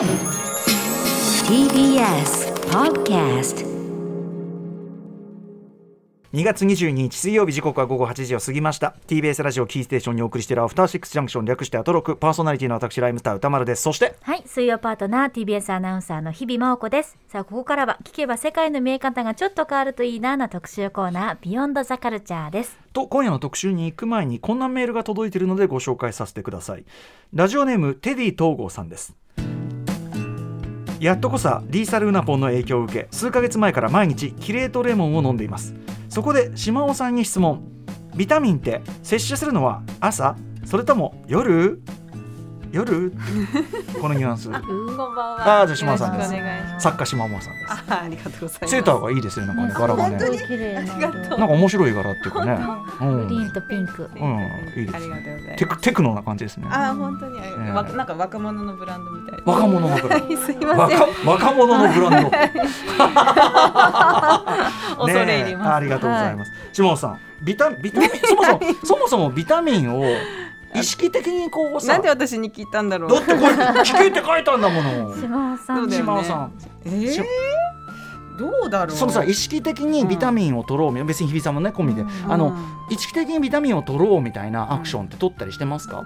TBS Podcast 2月22日水曜日時刻は午後8時を過ぎました。TBS ラジオキーステーションにお送りしているアフターシックスジャンクション略してアトロク。パーソナリティの私ライムスター歌丸です。そしてはい、水曜パートナー TBS アナウンサーの日々真央子です。さあ、ここからは聞けば世界の見え方がちょっと変わるといいなな特集コーナー、ビヨンドザカルチャーです。と今夜の特集に行く前にこんなメールが届いているのでご紹介させてください。ラジオネームテディ東郷さんですやっとこさリーサルウナポンの影響を受け数ヶ月前から毎日キレートレモンを飲んでいます。そこで島尾さんに質問。ビタミンって摂取するのは朝？それとも夜？夜？このニュアンス。あーじゃあ島尾さんです。作家島尾さんです。あありがとうございます。セーターがいいですよねなんかね柄がね。なありがとう。なんか面白い柄っていうかね。うん。グリーンとピンク。うんいいですありがとうございます。テクテクノな感じですね。あー本当に、なんか若者のブランドみたい。若者のブランド。すいません。若若者のブランド。恐れ入ります。ありがとうございます、下尾さんビタビタミンそもそもそもそもビタミンを意識的にこうさなんで私に聞いたんだろう。だってこれ聞けって書いたんだもの。島尾さん。ね島尾さん。えー、どうだろう。そのさ意識的にビタミンを取ろう、別に日比さんもね込みで、うん。あのうん意識的にビタミンを取ろうみたいなアクションって取ったりしてますか、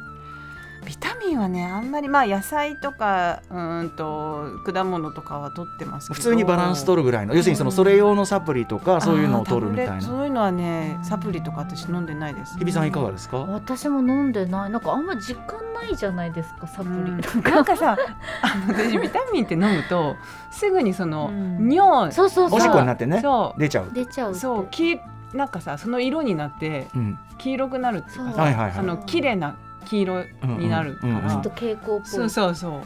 ビタミンはねあんまりまあ野菜とかうーんと果物とかは取ってますけど。普通にバランス取るぐらいの要するにそのそれ用のサプリとかそういうのを取るみたいなあータブレットそういうのはねサプリとか私飲んでないです。日比さんいかがですか、私も飲んでない。なんかあんま実感ないじゃないですか、サプリ。うんなんかさあの私ビタミンって飲むとすぐにその、うん尿そうそうそう。おしっこになってねそう出ちゃう、出ちゃう。そうきなんかさその色になってうん、黄色くなるっていうかはいはいあの綺麗な黄色になるかうんうんうんらちょっと蛍光っぽい。そうそうそ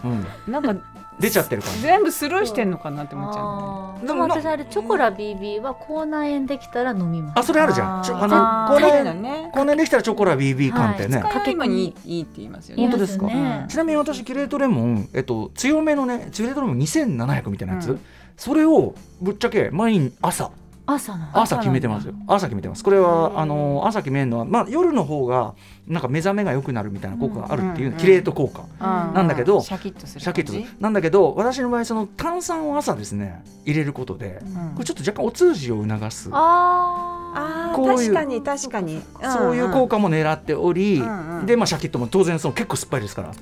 う。なんか出ちゃってる感じ。全部スルーしてんのかなって思っちゃう。でも私あれチョコラ BB は口内炎できたら飲みます。あそれあるじゃん。ちょあのあー。これそうだね。こんなにできたらチョコラ BB 缶ってね、はい。使い今にいいいいって言いますよね。本当ですか？ちなみに私キレートレモン、えっと、強めのねキレートレモン2700みたいなやつ、うん。それをぶっちゃけ毎日朝朝の？朝決めてますよ。朝決めてます。これはあの朝決めるのは、まあ、夜の方がなんか目覚めが良くなるみたいな効果があるっていう、うんキレート効果、うなんだけどシャキッとするシャキッとする。なんだけど私の場合その炭酸を朝ですね入れることでうん。これちょっと若干お通じを促す。ああーこういう確かに確かに。そういう効果果も狙っており、うんうん。でまあシャキッとも当然その結構酸っぱいですから、う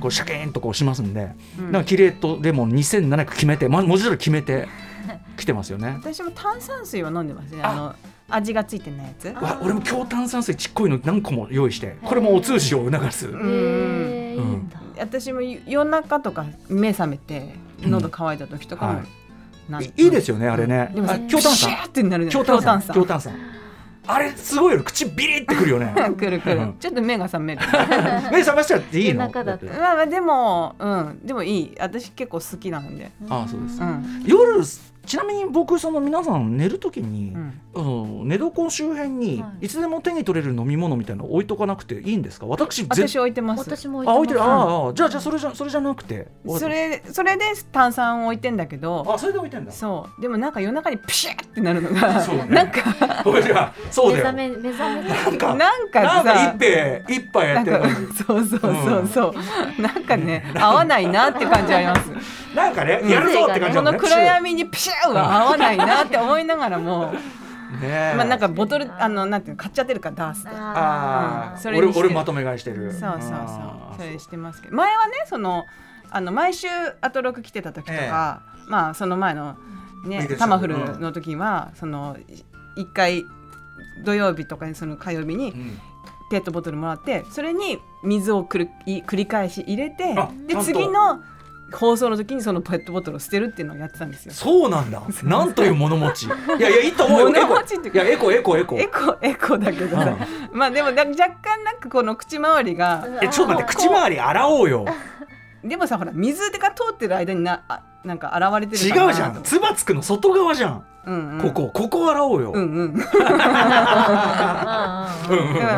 こうシャキーンとこうしますんで、うん。なんかキレートレモン2700決めて、ま、文字通り決めて来てますよね。私も炭酸水は飲んでますね。あ。あの味がついてないやつ。わ俺も強炭酸水ちっこいの何個も用意してこれもお通じを促す。ん。へーいいんだ。私も夜中とか目覚めて喉乾いた時とかも、はい。なんいいいですよねあれね。でもあ強炭酸。シューってなるね。強炭酸。強強炭酸。あれすごいよ口ビリってくるよね。くるくる。うん。ちょっと目が覚める。目覚ましちゃっていいの？まあまあでもうん。でもいい。私結構好きなんで。あそうです。うん。夜ちなみに僕その皆さん寝るときに、うん。あの寝床周辺にはい。いつでも手に取れる飲み物みたいなの置いとかなくていいんですか？私ぜ私置いてます。私もあ置いてる。ああじゃあじゃあそれじゃそれじゃなくて。それそれで炭酸を置いてんだけど。あそれで置いてんだ。そう。でもなんか夜中にピシュってなるのが そうね。なんか。これじゃそうだよ。目覚め目覚めなんか。なんかなんかさ一杯一杯やってるそうそうそうそう、なんかね合わないなって感じありますなんかねやるぞって感じだね。この暗闇にピシューは合わないなって思いながらも。ねえ。まあなんかボトルあのなんていうの買っちゃってるからダースでああうんそれ俺俺まとめ買いしてる。そうそうそう。それしてますけど。前はねそのあの毎週アトロク来てた時とか、まあその前のねタマフルの時は、そのい一回土曜日とかにその火曜日にうん。ペットボトルもらってそれに水をくるい繰り返し入れてで次の放送の時にそのペットボトルを捨てるっていうのをやってたんですよ。そうなんだ。なんという物持ち。いやいやいいと思うよ。物持ちっていやエコエコエコ。エコエコだけどさ、まあでもだ若干なんかこの口周りがえちょっと待って口周り洗おうよ。でもさほら水が通ってる間になあなんか現れて違るかなうじゃん。つばつくの外側じゃん、うんうん、ここここ洗おうよ、うんうん。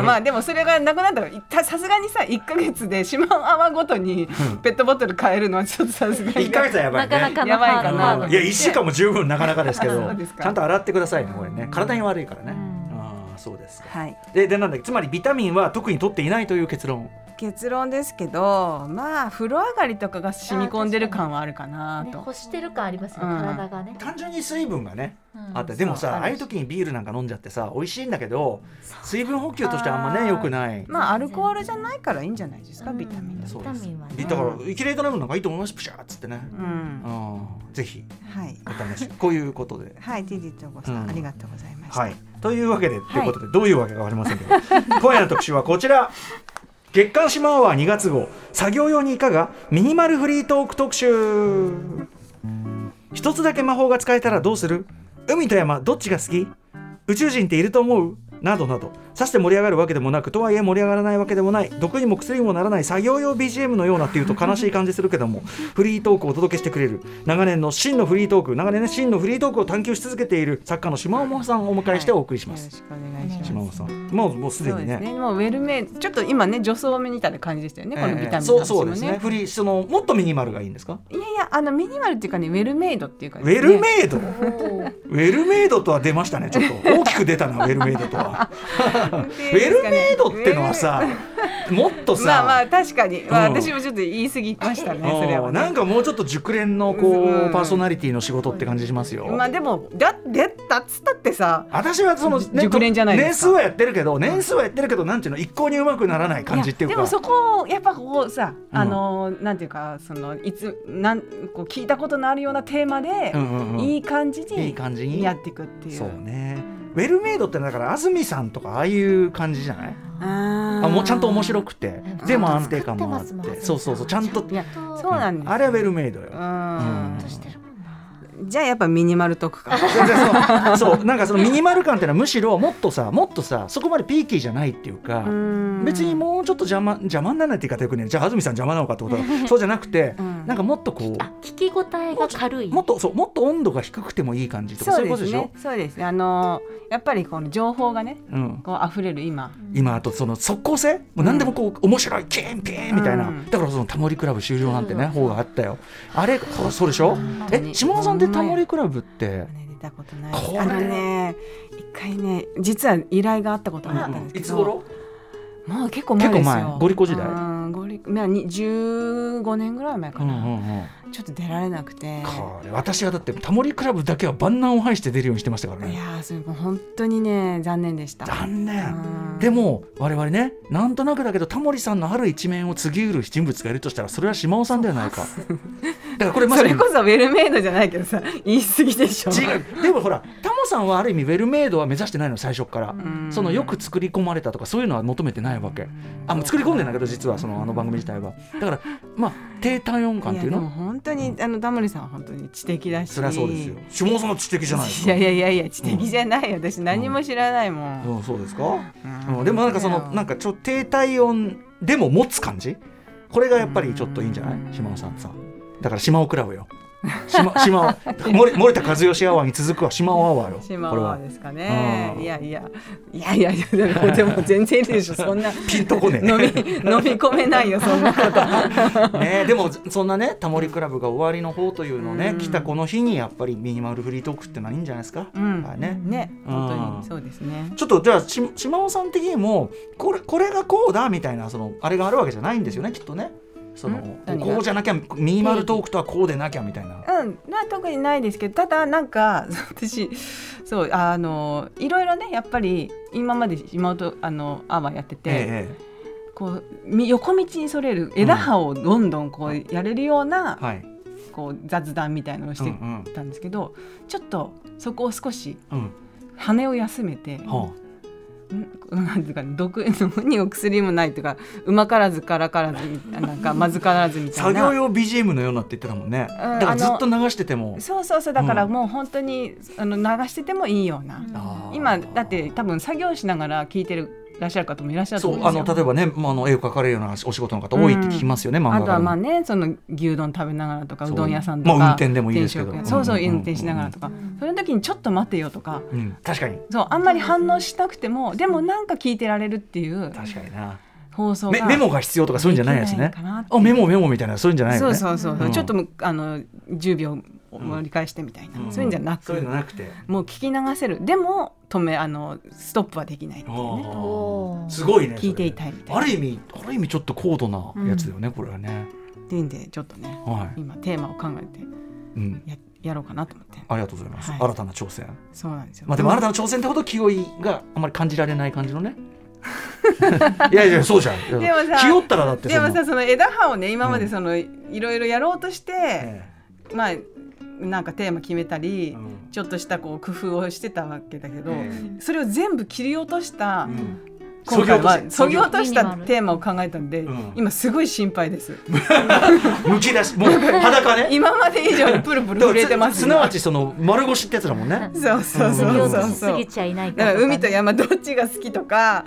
まあでもそれがなくなったらいたさすがにさ1か月で四万泡ごとにペットボトル買えるのはちょっとさすがに1ヶ月はやばいね。なかなかのやばいかな。うんいや1週間も十分なかなかですけど ちゃんと洗ってくださいねこれね。体に悪いからね、うん。ああそうですか。はい。ででなんだっけつまりビタミンは特に取っていないという結論結論ですけどまあ風呂上がりとかが染み込んでる感はあるかなね、と。干してる感ありますね、うん。体がね。単純に水分がねうん。あってでもさああいう時にビールなんか飲んじゃってさ美味しいんだけど水分補給としてあんまねあー良くない。まあアルコールじゃないからいいんじゃないですか、うん。ビタミンだそうです。ビタミンはね。だからキレートレモンなんかいいと思いますプシャーっつってね。ぜひはい。お試し。こういうことで。はいティディとごさんありがとうございました。はい、というわけで、ということでどういうわけか分かりませんけど。今夜の特集はこちら月刊シマアワー2月号。作業用にいかが？ミニマルフリートーク特集。一つだけ魔法が使えたらどうする？海と山どっちが好き？宇宙人っていると思う？などなどさして盛り上がるわけでもなくとはいえ盛り上がらないわけでもない毒にも薬にもならない作業用 BGM のようなっていうと悲しい感じするけどもフリートークをお届けしてくれる長年の真のフリートーク長年ね真のフリートークを探求し続けている作家の島尾さんをお迎えしてお送りします、よろしくお願いします。島尾さんもうもうすでそうにねね。もうウェルメちょっと今ね女装目みたいな感じでしたよね、このビタミンのそう話もそうですね。フリーそのもっとミニマルがいいんですか？いやいやあのミニマルっていうかねウェルメイドっていうか、ウね、ェルメイド、ウェルメイドとは出ましたねちょっと。大きく出たなウェルメイドとは ウェルメイドってのはさもっとさ、まあまあ確かに、まあ、うん。私もちょっと言い過ぎましたね、それは、なんかもうちょっと熟練のこう、うん。パーソナリティの仕事って感じしますよ。まあでもだってだっつったってさ私はその、ね熟練じゃないですか。年数はやってるけど年数はやってるけどなんていうの一向にうまくならない感じっていうか。やでもそこをやっぱこうさ、うん。あのなんていうかそのいつなんこう聞いたことのあるようなテーマで、いい感じいいに感じに。やっていくっていう。そうねウェルメイドってだから安住さんとかああいう感じじゃない？ああもうちゃんと面白くて。うん。でも安定感もあってそうそうそう。ちゃんといやそうなんですよ。あれはウェルメイドよ。うん。じゃあやっぱミニマルトークか。全然そう。そう。なんかそのミニマル感っていうのはむしろもっとさもっとさそこまでピーキーじゃないっていうか別にもうちょっと邪魔邪魔にならないって言い方よくね。じゃあ安住さん邪魔なのかってことはそうじゃなくてうん。なんかもっとこあ、聞き応えが軽い。うもっとそうもっと温度が低くてもいい感じとかそそうういうことでしょ？ですね。そうですね。あのやっぱりこの情報がね、うん、こう溢れる今。今あとその即効性？もう何でもこう面白いキーンピーンみたいな、うん。だからそのタモリクラブ終了なんてね方があったよ。あれそうそうでしょ？えに。島尾さんでタモリクラブって。ね出たことないあのね一回ね実は依頼があったことがあったんですけど、いつ頃？もう結構前ですよ。結構前。ゴリコ時代。うんゴリまあに15年ぐらい前かな、うんうんうん。ちょっと出られなくて。私はだってタモリクラブだけは万難を排して出るようにしてましたからね。いやーそれもう本当にね残念でした。残念。うん。でも我々ねなんとなくだけどタモリさんのある一面を継ぎうる人物がいるとしたらそれは島尾さんではないか。だからこれまさにそれこそウェルメイドじゃないけどさ言い過ぎでしょ。違う。でもほらタモさんはある意味ウェルメイドは目指してないの最初から。ん。そのよく作り込まれたとかそういうのは求めてないわけ。あもう作り込んでんだけど実はそのあの番組自体は。だからまあ低体温感っていうの？本当にあのタモリさんは本当に知的だし。そりゃそうですよ。島尾さんは知的じゃないですか。いやいやいや知的じゃないよ。私何も知らないもん、うん、そうですか、うん。うん、でもなんかそのなんかちょっと低体温でも持つ感じ？これがやっぱりちょっといいんじゃない？うん。島尾さんさ。だから島尾クラブよ島島尾森森田和義アワーに続くは島尾アワーよ。島これは。はですかね。うん。いやいや。いやいやいやでも全然いいでしょ。そんな。ピンとこねえ。飲み飲み込めないよそんなこと。ねでもそんなねタモリクラブが終わりの方というのをね、うん。来たこの日にやっぱりミニマルフリートークってのはいいんじゃないですか、うん。はいね。ね本当うんにそうですね。ちょっとじゃあし島尾さん的にもこれこれがこうだみたいなそのあれがあるわけじゃないんですよねきっとねそのこうじゃなきゃミニマルトークとはこうでなきゃみたいな。うん、まあ特にないですけどただなんか 私そうあのいろいろねやっぱり今まで妹あのアワーやってて、えこうみ横道にそれる枝葉をどんどんこうやれるような、えはい。こう雑談みたいなのをしてうんたんですけど、ちょっとそこを少しうん。うん羽を休めて、はんなんていうか毒のにも薬もないというかうまからずからからずななんかまずからずみあ、たいな。作業用 BGM のようなって言ってたもんね。だからずっと流してても。そうそうそうだからうんもう本当にあの流しててもいいような、あー今だって多分作業しながら聞いてるいらっしゃる方もいらっしゃるとそうあ。の例えばね、まあ、あの絵を描かれるようなお仕事の方多いって聞きますよね、漫画あとはまあ家ねその牛丼食べながらとかそう。うどん屋さんとか、まあ運転でもいいですけど。そうそううんうんうん。運転しながらとか、その時にちょっと待てよとか。うん、確かに。そうあんまり反応しなくてもでもなんか聞いてられるっていう確かにな。放送がメメモが必要とかそういうんじゃないやつね。できないかなっていう。あメモメモみたいなそういうんじゃないよね。そうそうそう、う。ん。ちょっとむあの10秒盛り返してみたいな、うん。そういうんじゃなく、そうなくて。もう聞き流せる。でも止めあのストップはできないっていうね。すごいね聞いていいたいみたいな。ある意味ある意味ちょっと高度なやつだよね、これはね。っていうん。でちょっとねはい、今テーマを考えてうん、ややろうかなと思って。ありがとうございます、はい。新たな挑戦。そうなんですよ。まあでも新たな挑戦ってほど気負いがあんまり感じられない感じのね。いやいやそうじゃん。でもさ気負ったらだってでもさその枝葉をね今までその、いろいろやろうとして、え。まあなんかテーマ決めたえり、うん。ちょっとしたこう工夫をしてたわけだけど、えそれを全部切り落とした、うん。今回はそぎ落としそぎ落としたテーマを考えたんで、うん。今すごい心配です。むき出し。もう裸ね。今まで以上にプルプル震えてます、すなわちその丸腰ってやつだもんね。そうそうそうそう。そうとしすぎ。ちゃいないだからかとかね海と山どっちが好きとか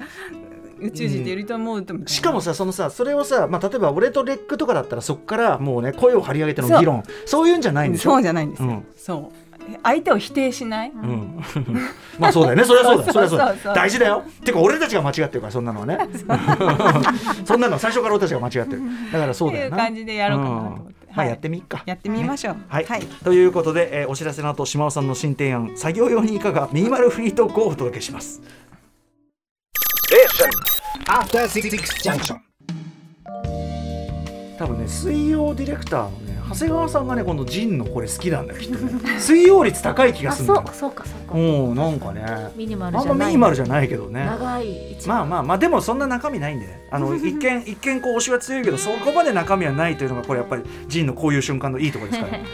宇宙人っていると思う。しかもさそのさそれをさ、まあ、例えば俺とレックとかだったらそこからもうね声を張り上げての議論。そういうんじゃないんでしょそうじゃないんですよ、うん。そう。相手を否定しない、うん、まあそうだよね。それはそうだよ。それはそう。だよそうそうそう。大事だよ。てか俺たちが間違ってるからそんなのはね。そんなのは最初から俺たちが間違ってる。だからそうだよな。っていう感じでやろうかなと思って。ん。まあはいやってみっか。やってみましょう、はい、はい、ということで、えーお知らせの後島尾さんの新提案作業用にいかがミニマルフリートークをお届けします After Six Junction. 多分ね水曜ディレクターのね長谷川さんがねこのジンのこれ好きなんだよきっとね。水曜率高い気があするんだよ。そうそうかそうか。うんなんかね。ミニマルあんまじゃない。ミニマルじゃないけどね。長い一まあまあまあでもそんな中身ないんで。ねあの 一見一見こう推しは強いけどそこまで中身はないというのがこれやっぱりジンのこういう瞬間のいいところですから。こ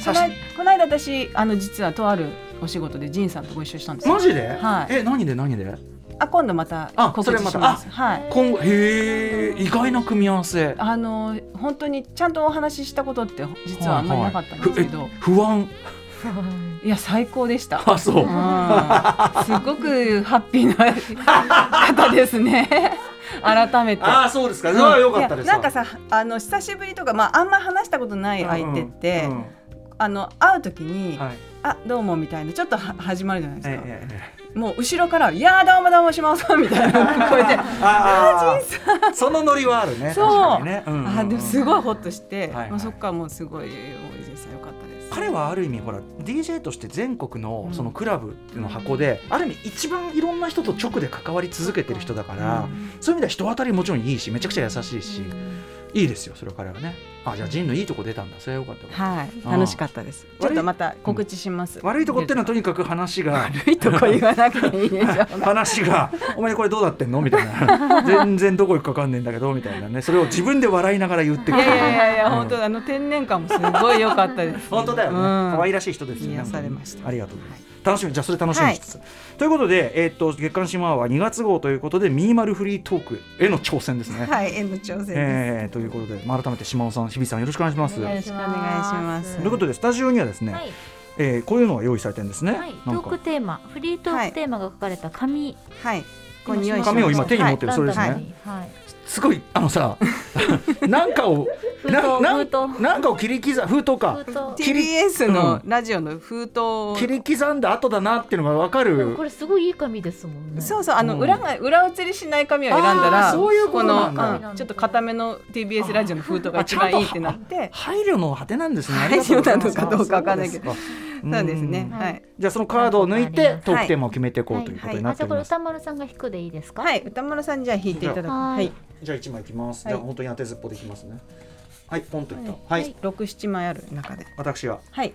さしの間この間私あの実はとあるお仕事で仁さんとご一緒したんですよ。マジで、はい。え何で何で？あ今度またあ告知します。はい。今後へえ意外な組み合わせ。あの本当にちゃんとお話ししたことって実はあんまりなかったんですけど、はいはい不安。いや最高でした。あそう。うん。すごくハッピーな方ですね。改めて。ああそうですか、うんそれは良かったです。なんかさあの久しぶりとか、まあ、あんま話したことない相手って、うんうん。あの会う時に「はい。あどうも」みたいなちょっとは始まるじゃないですか、ええええもう後ろから「いやーどうもどうもしまうさん」みたいな聞 こえてああそのノリはあるねそう。ね、うんうんうん。あでもすごいホッとして、はいはい。まあ、そっからもうすごい大泉さんよかったです。彼はある意味ほら DJ として全国のうん。そのクラブの箱で、ある意味一番いろんな人と直で関わり続けてる人だから、そういう意味では人当たりもちろんいいしめちゃくちゃ優しいし、いいですよそれは彼はね。あじゃあジンのいいとこ出たんだ。それはよかったわはい、うん。楽しかったです。ちょっとまた告知します。悪いとこってのはとにかく話が。悪いとこ言わなくていいでしょ。話が「お前これどうなってんの?」みたいな。全然どこ行くか分かんねえんだけどみたいなね。それを自分で笑いながら言ってくる。いやいやいや本当あの天然感もすごい良かったです。本当だよね、うん。可愛らしい人ですよね。癒されました。ありがとうございます、楽しみじゃあそれ楽しみにしつつ、ということで、えーっと月刊シマは2月号ということでミニマルフリートークへの挑戦ですね、はい、縁の挑戦です。えーということで、まあ、改めて島尾さん日比さんよろしくお願いします。よろしくお願いします。ということでスタジオにはですね、はい、えーこういうのが用意されてるんですね、はい、トークテーマフリートークテーマが書かれた紙、はい、こう匂い紙を今手に持ってる、はい。それですね、はいすごいあのさ なんかをなななんかを切り刻封筒か。封筒。切り TBS のラジオの封筒。を切り刻んだ後だなっていうのが分かる。これすごいいい紙ですもんね。そうそうあのうん。裏が裏写りしない紙を選んだあらーそういうことなんだ。このうんちょっと固めの TBS ラジオの封筒が一番いいってなって。配慮の果てなんですね。配慮なのかどうかわかんないけどそうですね。ん。はい。じゃあそのカードを抜いてはい。トークテーマを決めていこうということになあじゃあこれ。歌丸さんが引くでいいですか？はい。歌丸さんじゃあ引いていただく。ははい。いじゃあ一枚いきます。はい。じゃあ本当に当てずっぽでいきますね。はい、ポンといった。ははい。い、六七枚ある中で。私が、はい。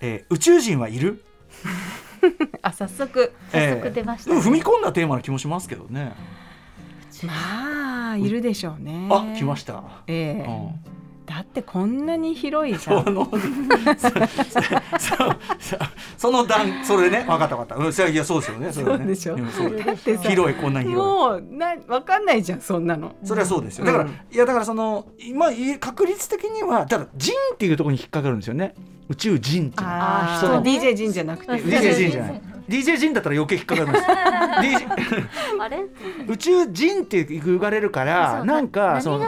えー宇宙人はいる？あ早速。早速出ましたえー踏み込んだテーマな気もしますけどね。まあいるでしょうね。あ、来ました。ええ。うんだってこんなに広いじゃん。そのそそそその段それね分かった分かった。うんいやそうですよね。それはね。そうでしょ。んそうだってさ広いこんな広い。もうなわかんないじゃんそんなの。それはそうですよ。だから、うん。いやだからその今い確率的にはただ人っていうところに引っかかるんですよね。宇宙人っていうのは。ああそう DJ ジンじゃなくて。うん DJ 人じゃない DJ 人だったら余計引っかかるんです。あれ？宇宙人って言われるからなんかそう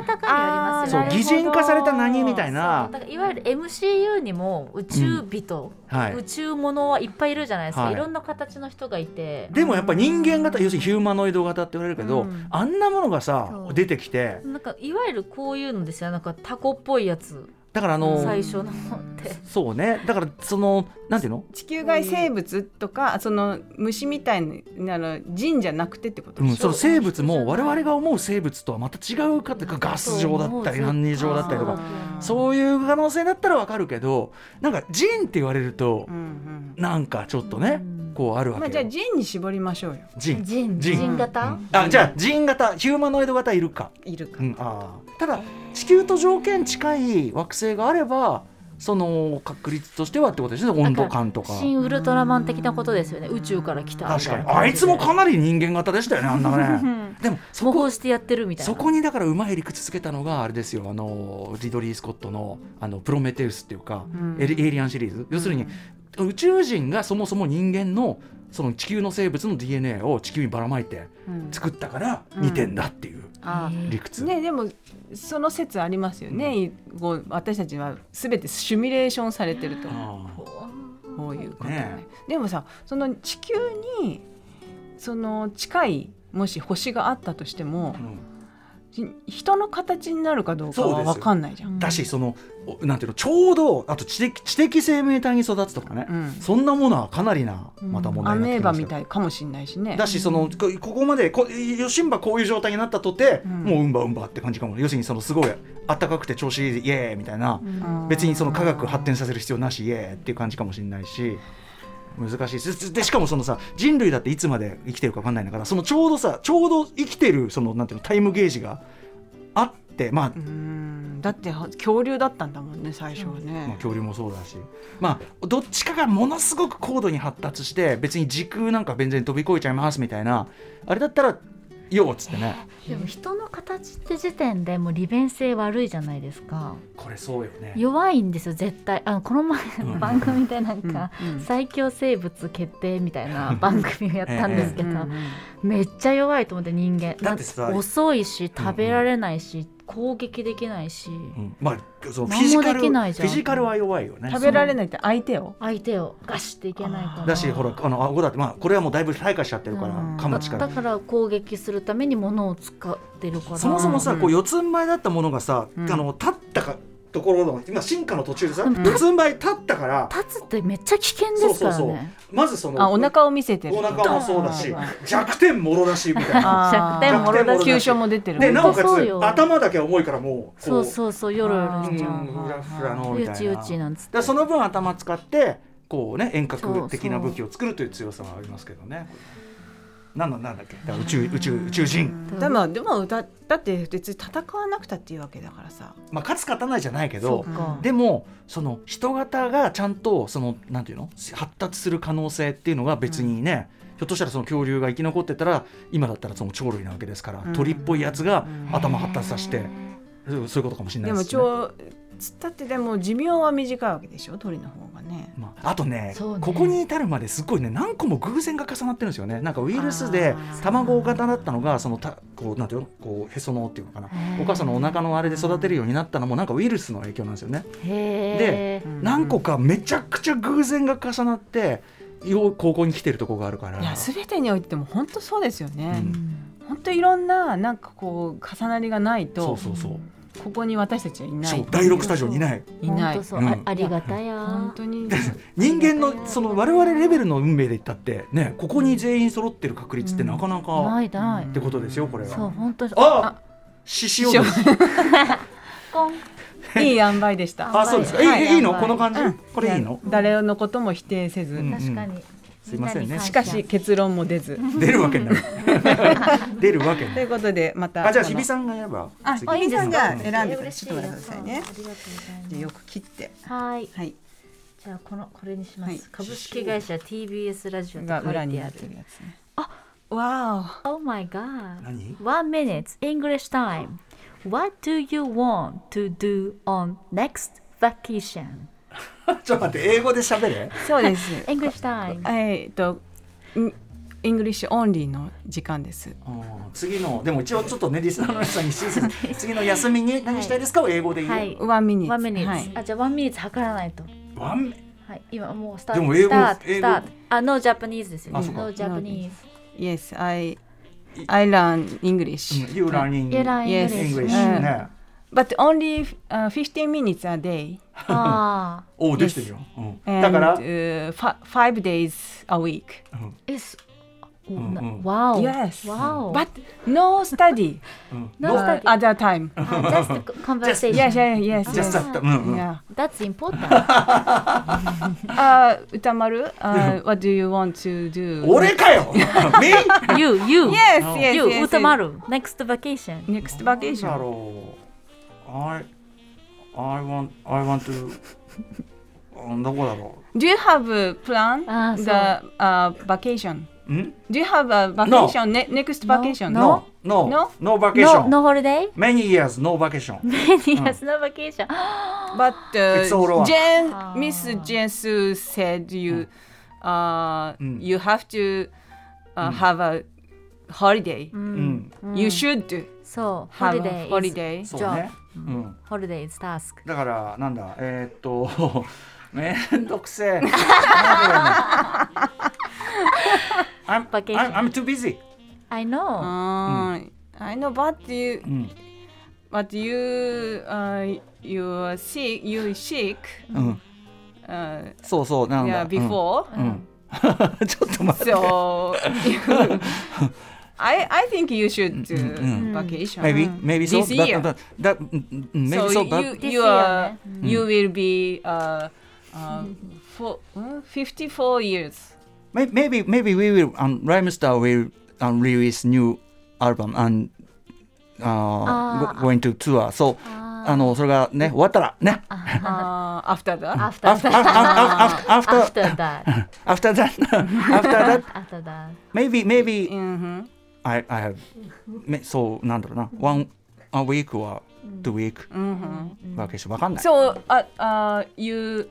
擬人化された何みたいな。いわゆる MCU にも宇宙人、はい。宇宙ものはいっぱいいるじゃないですか、はい。い、ろんな形の人がいて。でもやっぱ人間型要するにヒューマノイド型って言われるけど、うん。あんなものがさ出てきて。なんかいわゆるこういうのですよ。なんかタコっぽいやつだからあの最初の方って。そうね。だからそのなんていうの？地球外生物とかその虫みたいなの人じゃなくてってことうん、でしょ、その生物も我々が思う生物とはまた違うかっていうかガス状だったり何二状だったりとかそういう可能性だったらわかるけどなんか人って言われるとうんうん。なんかちょっとねこうあるわまあ、じゃあ人に絞りましょうよ。人。人。人。人型、あじゃあ人型。ヒューマノイド型いるか、いるか、うん、あー。ただ地球と条件近い惑星があればその確率としてはってことですね。温度感とか。新ウルトラマン的なことですよね。宇宙から来た確かに。あいつもかなり人間型でしたよねあんなね。でもそこしてやってるみたいな。そこにだからうまい理屈つけたのがあれですよ。あのリドリー・スコットのあのプロメテウスっていうか、うん。エイリアンシリーズ。要するに、宇宙人がそもそも人間のその地球の生物の DNA を地球にばらまいてうん。作ったから似てんだっていうあ理屈、ねでもその説ありますよね、こう私たちは全てシミュレーションされてると。あこういうことね。ね。でもさその地球にその近いもし星があったとしてもー、うん。じ人の形になるかどうかは分かんないじゃん。だしそのおなんていうのちょうどあと知的知的生命体に育つとかね、うん。そんなものはかなりなまた問題アになってきますよ。メーバみたいかもしれないしね。だしそのこここまでこヨシンバこういう状態になったとて、うん。もううんばうんばって感じかも。要するにそのすごいあったかくて調子いいイエーイみたいな、うん。別にその科学発展させる必要なしイエーイっていう感じかもしれないし難しい。ですでしかもそのさ人類だっていつまで生きてるか分かんないんだからそのちょうどさちょうど生きてるそのなんていうのタイムゲージがあってまあうんだって恐竜だったんだもんね最初はまあね。恐竜もそうだし。まあどっちかがものすごく高度に発達して別に時空なんか全然飛び越えちゃいますみたいなあれだったらよっつってね。でも人の形って時点でもう利便性悪いじゃないですか。これそうよね。弱いんですよ絶対。あのこの前うん。番組でなんか、最強生物決定みたいな番組をやったんですけど、めっちゃ弱いと思って人間。だって遅いし食べられないし、攻撃できないしうん。まあそのフィジカルできないじゃん。フィジカルは弱いよね。食べられないって相手を。相手をガシっていけないから。だしほらあの顎だってまあこれはもうだいぶ退化しちゃってるからうん。噛む力だから攻撃するために物を使ってるから。そもそもさ、うん。こう四つん這いだったものがさ、うん。あの立ったかところの今進化の途中でさ、うん。四つん這い立ったから、立つってめっちゃ危険ですからね。そうそうそう。まずそのあお腹を見せてる。お腹もそうだしあ弱点もろだしみたいな。弱点もろだし。急所も出てる。でなおかつ頭だけ重いからもうそうそうそうよろよろしちゃうんフラフラのうみたいな。その分頭使ってこうね遠そう隔的な武器を作るという強さはありますけどね。ななんだっけ？宇宙宇宙宇宙人、でもでもだだって別に戦わなくたっていうわけだからさ。まあ勝つ勝たないじゃないけそどでもその人型がちゃんとそのなんていうの？発達する可能性っていうのが別にね、ひょっとしたらその恐竜が生き残ってたら今だったらその鳥類なわけですから、うん。鳥っぽいやつがうん頭発達させて、そういうことかもしれなでもいですね。超つったってでも寿命は短いわけでしょ？鳥の方がね。まあ、あとねね。ここに至るまですごいね何個も偶然が重なってるんですよね。なんかウイルスで卵型だったのがそのたこうなんていうの？こうへその緒っていうのかな。お母さんのお腹のあれで育てるようになったのもなんかウイルスの影響なんですよね。へえうん。何個かめちゃくちゃ偶然が重なってよう高校に来てるとこがあるから。いや全てにおいてでも本当そうですよね。うん。本当いろんななんかこう重なりがないそとうそうそうここに私たちはいない。そう第6スタジオにいない。いない。本当そう、うん。あありがたや。本当に。人間のその我々レベルの運命で言ったってねここに全員揃ってる確率ってなかなかないない、ってことですよこれそうは。本当あ獅子王 いい塩梅でした。あそうですか。はい。いいの？はいこの感じ？うん。これいいの？誰のことも否定せず、うん。確かに、すいませんね。しかし結論も出ず。出るわけない。出るわけない。ということでまたあじゃあ日比さんがやればあ日比さんじゃあうん選んでください。嬉しいちょっと待ってくださいね。ありがとうございます。でよく切って。はい。はい。じゃあこのこれにします、はい。株式会社 TBS ラジオが裏に書いてある。になってるやつね。あわ Oh my god 何？One minute. English time. What do you want to do on next vacation? ちょっと待って英語で喋れ？おそうです。English time えーっと English only の時間です。うん次のでも一応ちょっとねリスナーの皆さんに指示次の休みに何したいですか？を英語で言う、はい。ワンミニッ One ツ。minute、はい。あじゃあ One minute 測らないと。ワンはい。今もうスタート。でも英語スタート。あ No Japanese ですよね。あそうか。No Japanese Yes, I I learn English. You You learn Yes. English English うんね but only、uh, 15 minutes a day あおおできてるよ、うん、 and だから、 uh, fi- five days a week あ、えす、おうんうんなわお。 Yes わお。 but no study うん、 No uh, study. at that time あ just conversation. yes yes yes just yes that うんうん yeah That's important. あー歌丸 uh, what do you want to do 俺かよ Me? you, you, yes yes you, yes, 歌丸。Next vacation. next なんだ vacation ろう I I want I want to あどこだろ do you have a plan the そう uh, vacation う。ん do you have a vacation ne- next vacation No. No, no, No? no vacation. No, no holiday? Many years, no vacation. yes, no vacation. But uh, Ah. Miss Jen Su said you, uh, Mm. you have to uh, have a holiday. You should そう、have holiday a is holiday. そう job. ね。うん。Holiday is task. だからなんだえーっとめんどくせえ。I'm. I'm, I'm too busy. I know. Uh, I know, but you, うん。but you, uh, you are sick. You sick. うん。Uh, そうそうなんだ。yeah, before. うん。うんちょっと待って。So, I, I think you should do Mm, vacation. Maybe, maybe so. This year. That, that, that, mm, mm, maybe so, so but you, This you year, are, ne? you will be uh, uh, for, uh, 54 years. may- maybe, maybe we will, um, Rhymestar will um, release new album and uh, Ah. go, going to tour. So, ああのそれがね終わったらね。 Uh, after that, after After, that. after, after, After that. after that, after that, After that. maybe, maybe Mhm. I, I have, めそうなんだろうな、one a week は two week バケーションわかんない。So, uh, uh, you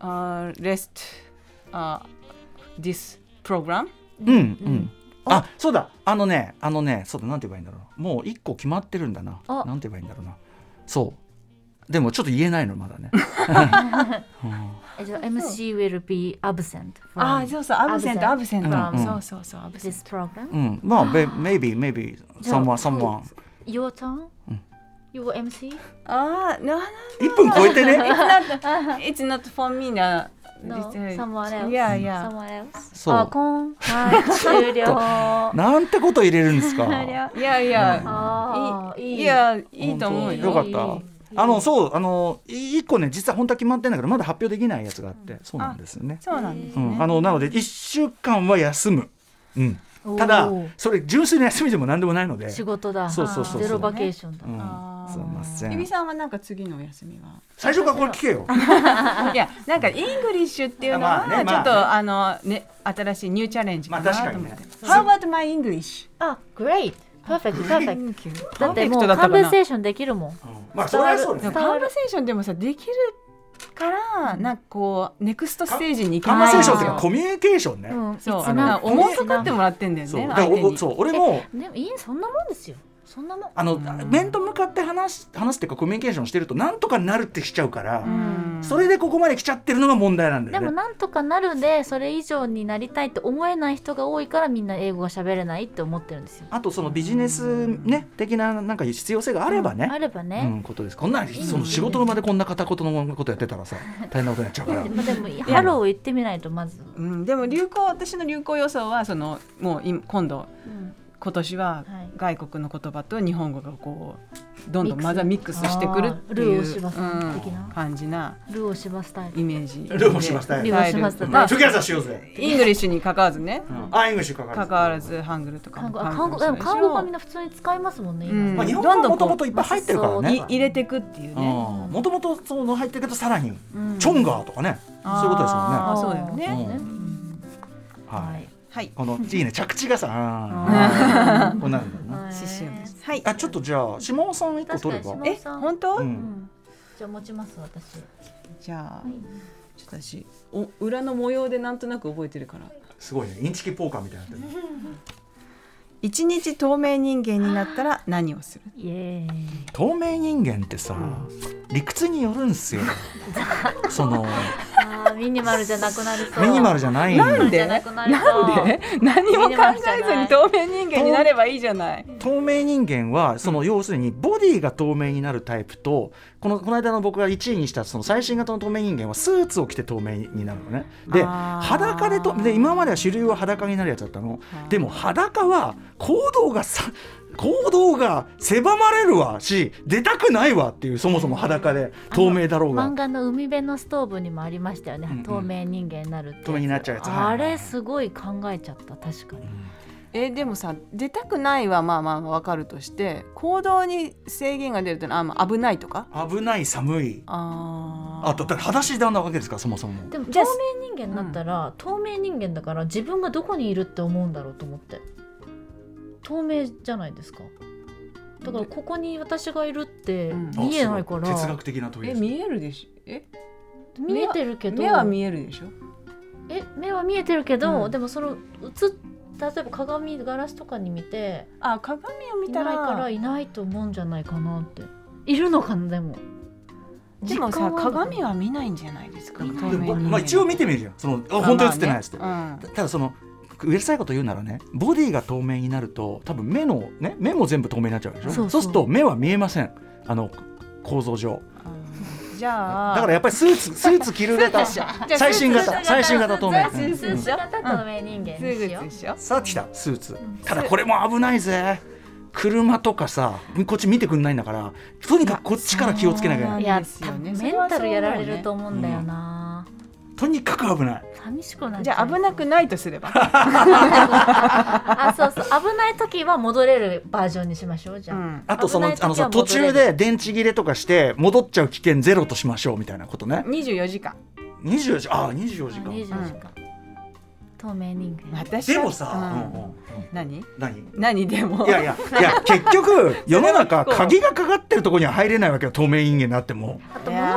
uh, rest uh, this program? うんうん。あ、そうだ。あのね、あのね、そうだ。なんて言えばいいんだろう。もう一個決まってるんだな。あなんて言えばいいんだろうな。そう。でもちょっと言えないのまだね。え じゃあ MC will be absent from あ、そうそう、absent, absent. うんうんそうそうそう、absent. this program. うん。まあ、べ maybe maybe someone someone。Your turn? Your MC? あー、no, no, 一分超えてね。it's not for me な。No, uh, someone else. Yeah, yeah. Someone else. そうあ、コン。はい、終了。なんてこと入れるんですか。いやいや、あーいいいいや、いいと思うよ。よかった。あのそうあのい一個ね実は本当は決まってんだけどまだ発表できないやつがあって、そうなんですよね。そうなんですね。うん、あのなので一週間は休む。うん。ただそれ純粋な休みでも何でもないので。仕事だ。そうそうそう zero vacation だ。うんすいません。さんはなんか次のお休みは？最初からこれ聞けよ。いやなんか English っていうのはまあねまあねちょっとあのね新しい new challenge かなと思ってまあ確かにね How about my English? あ、great. Perfect. だってもうパーフェクトだったかなカンベンセーションできるもん。まあそれはそうですね。カンバーセーションでもさできるからなんかこうネクストステージに行けカンバないーセーションっていうかのコミュニケーションね。うん、そうあの.思いかかってもらってんだよそうねそう俺もでもいいそんなもんですよ。そんなもん？あの面と向かって話す話すっていうかコミュニケーションしてるとなんとかなるってしちゃうから、うんそれでここまで来ちゃってるのが問題なんだでよね。もなんとかなるでそれ以上になりたいって思えない人が多いからみんな英語が喋れないって思ってるんですよ。あとそのビジネスね的ななんか必要性があればね。あればね。うん、ことです。こんなその仕事の場でこんな片言のことやってたらさ大変なことになっちゃうから。でもでもハローを言ってみないとまず。うん、でも流行私の流行予想はそのもう今今度うん今年ははい。外国の言葉と日本語がこうどんどんまだミックスしてくるっていううん感じなルー大柴スタイル。イメージ。でルー大柴スタイルルー大柴スタイル。まあ together しようぜ。 English に関わらずね。あ、 English かかる。関わらずハングルとか韓も韓国でも韓国はみんな普通に使いますもんね今。うん。まあ日本語はもともといっぱい入ってるからどんね。い。入れてくっていうね。もともとその入ってるけどさらに、うん。チョンガーとかね、そういうことですもんね。そうだよね。はいこのいいね着地がさ、あーこうなるんだよね。刺繍です。はい。あちょっとじゃあ島尾さん一個取ればえ本当？じゃあ持ちます私。じゃあはいちょっと私お裏の模様でなんとなく覚えてるから。すごいね。インチキポーカーみたいになってる。一日透明人間になったら何をする？透明人間ってさ、理屈によるんすよ。そのミニマルじゃなくなりそう。ミニマルじゃない。なんで？なんで？何も考えずに透明人間になればいいじゃない。透明人間はその要するにボディが透明になるタイプとこのこの間の僕が1位にしたその最新型の透明人間はスーツを着て透明になるのね。で裸でとで今までは主流は裸になるやつだったの。でも裸は行動がさ行動が狭まれるわし出たくないわっていうそもそも裸で透明だろうが。漫画の海辺のストーブにもありましたよね、うんうん。透明人間になるって。やつ透明になっちゃうやつ。はいあはい。れすごい考えちゃった確かに、えでもさ出たくないはまあまあわかるとして行動に制限が出るというのはあまあ危ないとか？危ない寒い。あー。あとだって裸足なわけですからそもそも。でも透明人間になったら、透明人間だから自分がどこにいるって思うんだろうと思って透明じゃないですか。だからここに私がいるってうん。見えないから、哲学的な問いです。え見えるでしょ？え？見えてるけど。目は見えるでしょ？え目は見えてるけど、うん。でもその映っ例えば鏡ガラスとかに見てあ鏡を見いたらないからいないと思うんじゃないかなって。いるのかなでも。でもさ鏡は見ないんじゃないですか？まあ一応見てみるじゃんそのあ本当に映ってないですって、まあね。ただそのうるさいこと言うならねボディが透明になると多分目のね目も全部透明になっちゃうでしょ？そうそう。すると目は見えません。あの構造上。うんじゃあだからやっぱりスーツスーツ着る型。最新型。最新型透明。スーツスーツ型透明人間スにしよさあ来たスーツ。ただこれも危ないぜ。車とかさこっち見てくんないんだからとにかくこっちから気をつけなきゃいけない。いやですよね多分メンタルやられると思うんだよな、とにかく危ない。寂しくなじゃあ危なくないとすれば。あそうそう危ない時は戻れるバージョンにしましょうじゃあ、うん。あとそのあのさ途中で電池切れとかして戻っちゃう危険ゼロとしましょうみたいなことね。24時間。24時あ24時間24時間、透明人間。でもさ、うん。うんうん何？何？何でも。いやいやいや結局 世の中鍵がかかってるところには入れないわけよ透明人間になっても。あと物もこ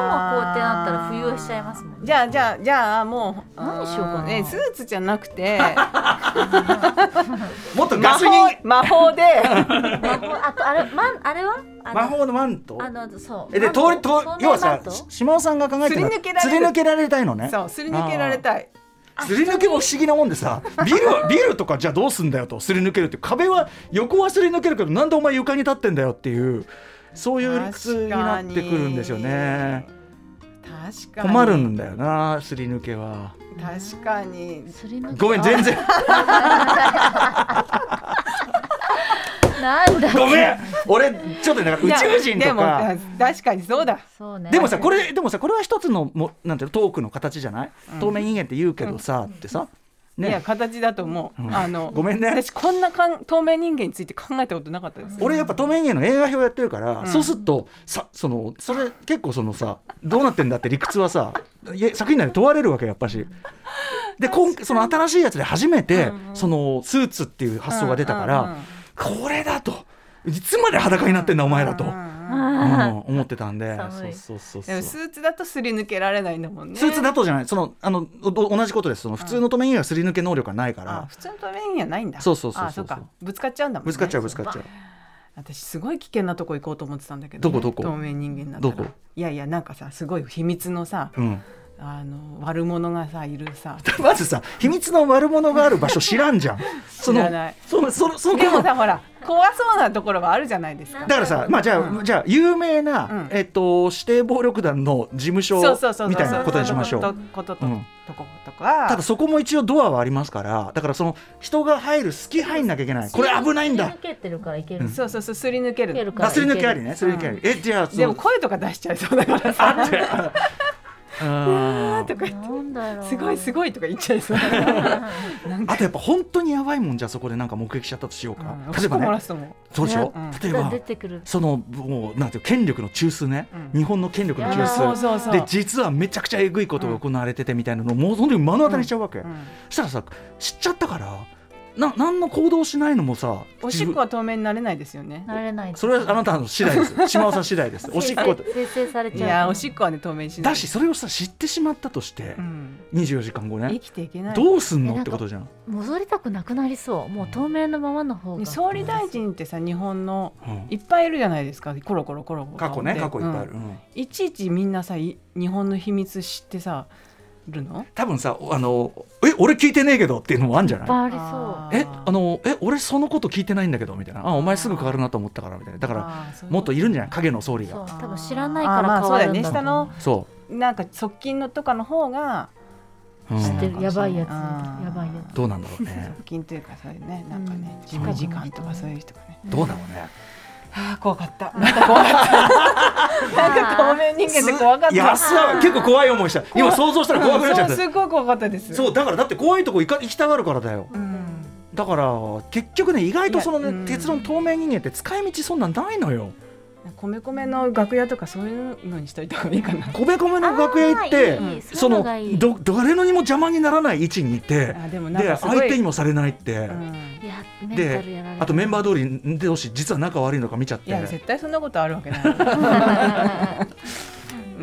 うってなったら浮遊しちゃいますもんね。じゃあじゃあじゃあもう何しようかな。んえスーツじゃなくて。もっと魔ガス人法魔法で。魔法あとあれマンあれは？魔法のマント？あのそう。えで通りと透明要はさ島尾さんが考えてるのはすり抜けられる。すり抜けられたいのね。そうすり抜けられたいすり抜けも不思議なもんでさ ビルビルとかじゃあどうすんだよと。すり抜けるって壁は横はすり抜けるけどなんでお前床に立ってんだよっていうそういう理屈になってくるんですよね。確かに。困るんだよなすり抜けは。確かに。すり抜けごめん全然 なんだ。ごめん。俺ちょっとだから宇宙人とか。確かにそうだ。そうね。でもさこれでもさこれは一つのもなんていうのトークの形じゃない、うん。透明人間って言うけどさ、ってさ。いやね形だと思う、うん。あのごめんね。私こんなかん透明人間について考えたことなかったです、俺やっぱ透明人間の映画表やってるから、うん。そうするとさそのそれ結構そのさどうなってんだって理屈はさ作品内で問われるわけやっぱし。で今その新しいやつで初めて、うんうん。そのスーツっていう発想が出たから、うんうんうんこれだと。いつまで裸になってんだお前らと、思ってたんで。そうそうそうスーツだとすり抜けられないんだもんね。スーツだとじゃない。そのあのお同じことです。その普通の透明人間はすり抜け能力がないから、あ普通の透明人間はないんだ。そうそうそうそうぶつかっちゃうんだもんね。ぶつかっちゃうぶつかっちゃう。私すごい危険なとこ行こうと思ってたんだけどね、どこどこ？透明人間になどこ？いやいやなんかさすごい秘密のさうん、あの悪者がさいるさまずさ秘密の悪者がある場所知らんじゃん 知らないそのそのそのでもさほら怖そうなところはあるじゃないですかだからさ、まあじゃあ、うんじゃあ有名な、うんえっと指定暴力団の事務所みたいなことにしましょとう。ことと、うんとことかただそこも一応ドアはありますから、だからその人が入る隙入んなきゃいけない。これ危ないんだすり抜。けてるからいける、そうそうそうすり抜けるいけるからあ、すり抜けありね、すり抜けあり。え、じゃあ、でも声とか出しちゃいそうだからさあとか言って。なんだろう。すごいすごいとか言っちゃいそう。あとやっぱ本当にやばいもんじゃあそこでなんか目撃しちゃったとしようか。うん。例えばね、そうでしょ？うん。例えば出てくる。そのもうなんていう権力の中枢ね、うん。日本の権力の中枢。そうそうで実はめちゃくちゃえぐいことが行われててみたいなのをもう本当に目の当たりにしちゃうわけ、うん。そしたらさ知っちゃったからな何の行動しないのもさおしっこは透明になれないですよね。なれないそれはあなたの次第です。島尾さん次第です。おしっこ生成されいちゃう。やおしっこはね透明にしない。だしそれをさ知ってしまったとしてう、ん。24時間後生ねきていけない。どうすんのってことじゃん、戻りたくなくなりそう。もう透明のままの方が。総理大臣ってさ日本のうん。いっぱいいるじゃないですか。コロコロコロコロ過去ねで過去いっぱいある、うんうん。いちいちみんなさい日本の秘密知ってさるの？多分さあのえ俺聞いてねえけどっていうのもあるんじゃない？ありそえあのえ俺そのこと聞いてないんだけどみたいな。あお前すぐ変わるなと思ったからみたいな。だからもっといるんじゃない？影の総理が。多分知らないから変あそうだよね。わるんだ下のそなんか側近のとかの方がう、うん。知ってる。やばいやつ。やばいやどうなんだろうね。側近というかそういうねなんかねうん。事務次官とかそういう人がね。どうだろうねあー怖かった。なんか怖かった。なんか透明人間って怖かった。いやす結構怖い思いした。今想像したら怖くなっちゃった。そうすごい怖かったです。そうだからだって怖いとこ行か行きたがるからだよ。うん。だから結局ね意外とそのいやうん。ね鉄論透明人間って使い道そんなんないのよ米米の楽屋とかそういうのにしといた方がいいかな。米米の楽屋行ってそのど誰のにも邪魔にならない位置にいてあで相手にもされないって、うん。であとメンバー通り同士実は仲悪いのか見ちゃって。いや絶対そんなことあるわけない、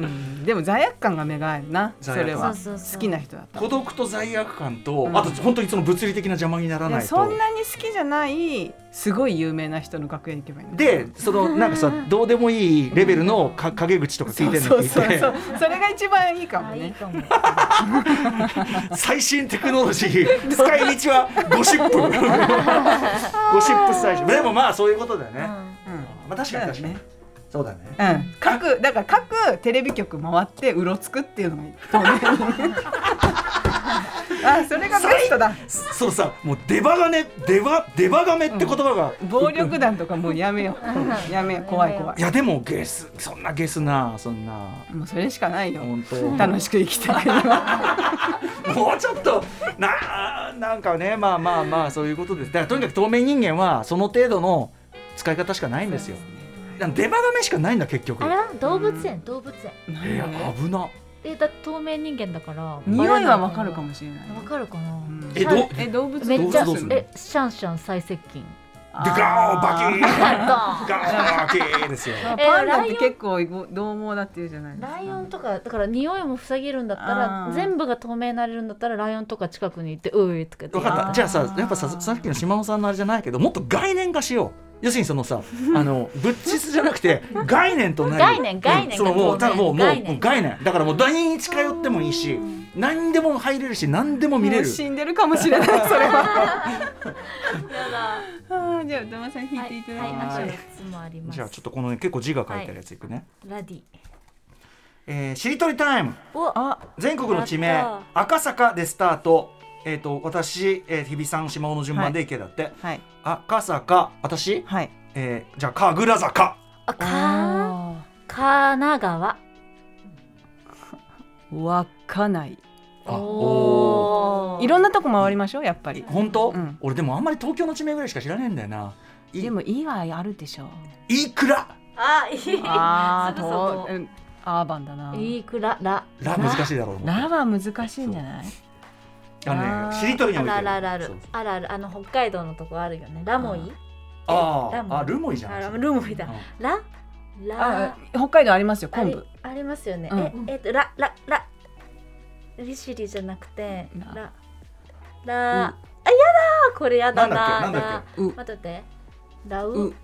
うん、でも罪悪感が芽生えるなそれは。好きな人だった孤独と罪悪感と、うん。あと本当にその物理的な邪魔にならいないそんなに好きじゃないすごい有名な人の楽屋に行けばいいの。でそのなんかさどうでもいいレベルのか陰口とか聞いてるのそう聞いてそう。そうそれが一番いいかもね。最新テクノロジー使い道はゴシップ。ゴシップ最新でもまあそういうことだよね、うん。うん。まあ確かに確かに。ねそうだね。うん、各だから各テレビ局回ってうろつくっていうのが あそれがベストだ。そうさもうデバガネデバデバガメって言葉が、暴力団とかもうやめよう。やめよう。怖い怖い。いやでもゲスそんなゲスなそんな。もうそれしかないよ。本当。楽しく生きたいのは もうちょっとななんかねまあまあまあそういうことです。だからとにかく透明人間はその程度の使い方しかないんですよだからデバガメしかないんだ結局。あ動物園動物園。いや危な。えだ透明人間だから。匂いはわかるかもしれないわかるかな？うん。えどえ動物めっちゃえシャンシャン最接近。でガーバキーガーバキーンですよ。あパンダって結構獰猛だっていうじゃないですか。ライオンとかだから匂いも塞げるんだったあらー。全部が透明になれるんだったらライオンとか近くに行って「うい」とか言って。分かった。じゃあさやっぱささっきの島尾さんのあれじゃないけどもっと概念化しよう要するにそのさあの物質じゃなくて概念となり概念概念うん。そのもうがただもうもう概念。もう概念。だからもう第二近寄ってもいいし何でも入れるし何でも見れる。死んでるかもしれないそれは。やだ。あーじゃあ歌丸さん引いはいていただはいいて、あと4つもありますじゃあちょっとこのね結構字が書いてあるやついくね、ラディえーしりとりタイムおあ全国の地名赤坂でスタートえっ、と私、えー、日比さん島尾の順番でい。けだって、はい。赤坂私、はい。えー、じゃあ神楽坂。あかあ神奈川。ー稚内あおー。いろんなとこ回りましょうやっぱり。本当、うん。俺でもあんまり東京の地名ぐらいしか知らねえんだよな。いでもいいはあるでしょう。いくらあいい。あ そことうんアーバンだな。いくららラ難しいだろうと思って。ラは難しいんじゃない？あのねしりとりにおいて。あるあるある。あるある。あの北海道のとこあるよね。ラモイ。ああルモイじゃん。あルモイだ。うん。ララ。あ北海道ありますよあ昆布。りありますよね、うん。ええっとラララ。利尻じゃなくてラ。ラ。ラあやだー。これやだななんだっけ？なんだっう。待ってて。ラウ？う。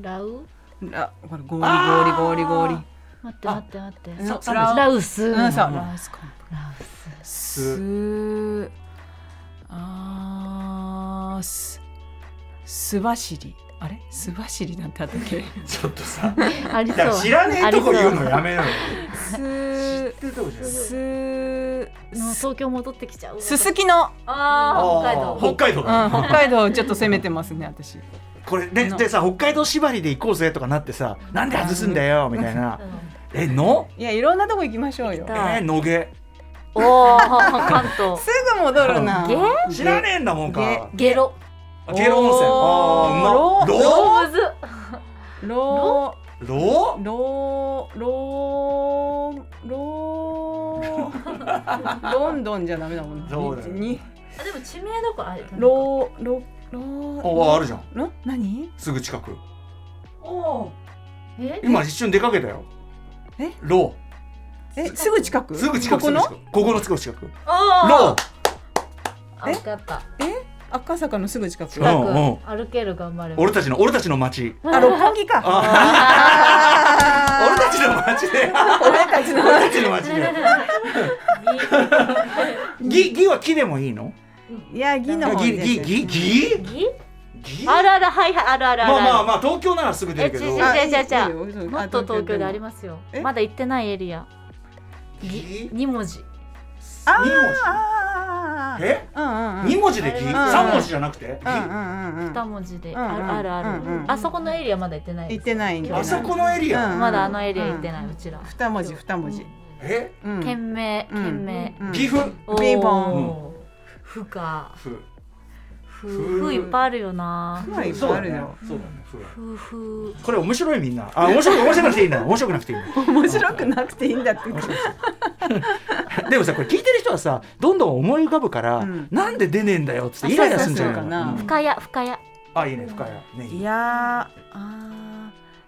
ラウ？ラこれゴーリゴーリゴーリ。ゴー。リ待って待って待って。ララウス。うんそう。ララウスコンウスす。あーすすばしり。あれ？すばしりなんてあったっけ？ちょっとさ。ありそう。知らねえとこ言うのあやめよ。うよす知ってるとこじゃないす東京戻ってきちゃうすすきのあー北海道北海道だ、うん北海道ちょっと攻めてますね私これででさ北海道縛りで行こうぜとかなってさなんで外すんだよみたいなえのいやいろんなとこ行きましょうよえ野毛うんおお関東。すぐ戻るな。ゲ知らねえんだもんか。ゲロ。あ敬老温泉。あおー。ーうまロズ。ロー。ロー？ローローロー。ロンドンじゃダメだもんそうだよにあでも地名どこ？あれローロロー。おあるじゃん。ん何？すぐ近く。え？今一瞬出かけたよ。え？ロえすぐ近く？ーすぐ近くここの？すぐ近く。ここのすぐ近く。あロあ分かった。赤坂のすぐ近く？うん近うん。く歩ける頑張れー俺たちの俺たちの町あ六本木か。ああ俺たちの町で。俺たちの俺たちの町で。ぎぎは木でもいいの？いやぎの方ぎで。すぎぎぎぎ？ぎ？あるある。はいはいあるあるあるまあまあまあ東京ならすぐ出えるけど。もっと東京でありますよ。えまだ行ってないエリアぎ二文字。あ二文あ字？え？うんうんうん。二文字でぎうん三文字じゃなくて？二文字で。あるあるあるうんうん。あそこのエリアまだ行ってない行ってないあそこのエリア？うんまだあのエリア行ってないうちら。二文字二文字。え？うん。県名うん。県名。うん岐阜？おーピン。ポンふか。ふふいっぱいあるよな。ふはいっぱいあるよ。そうだねふふふこれ面白いみんな。あ面白い面白くなくていいんだ。面白くなくていいんだ。面白くなくていいんだって。でもさこれ聞いてる人はさどんどん思い浮かぶから、うん。なんで出ねえんだよっつってイライラするんじゃないかな。うん。深谷深谷あいいね深谷ねいやーあ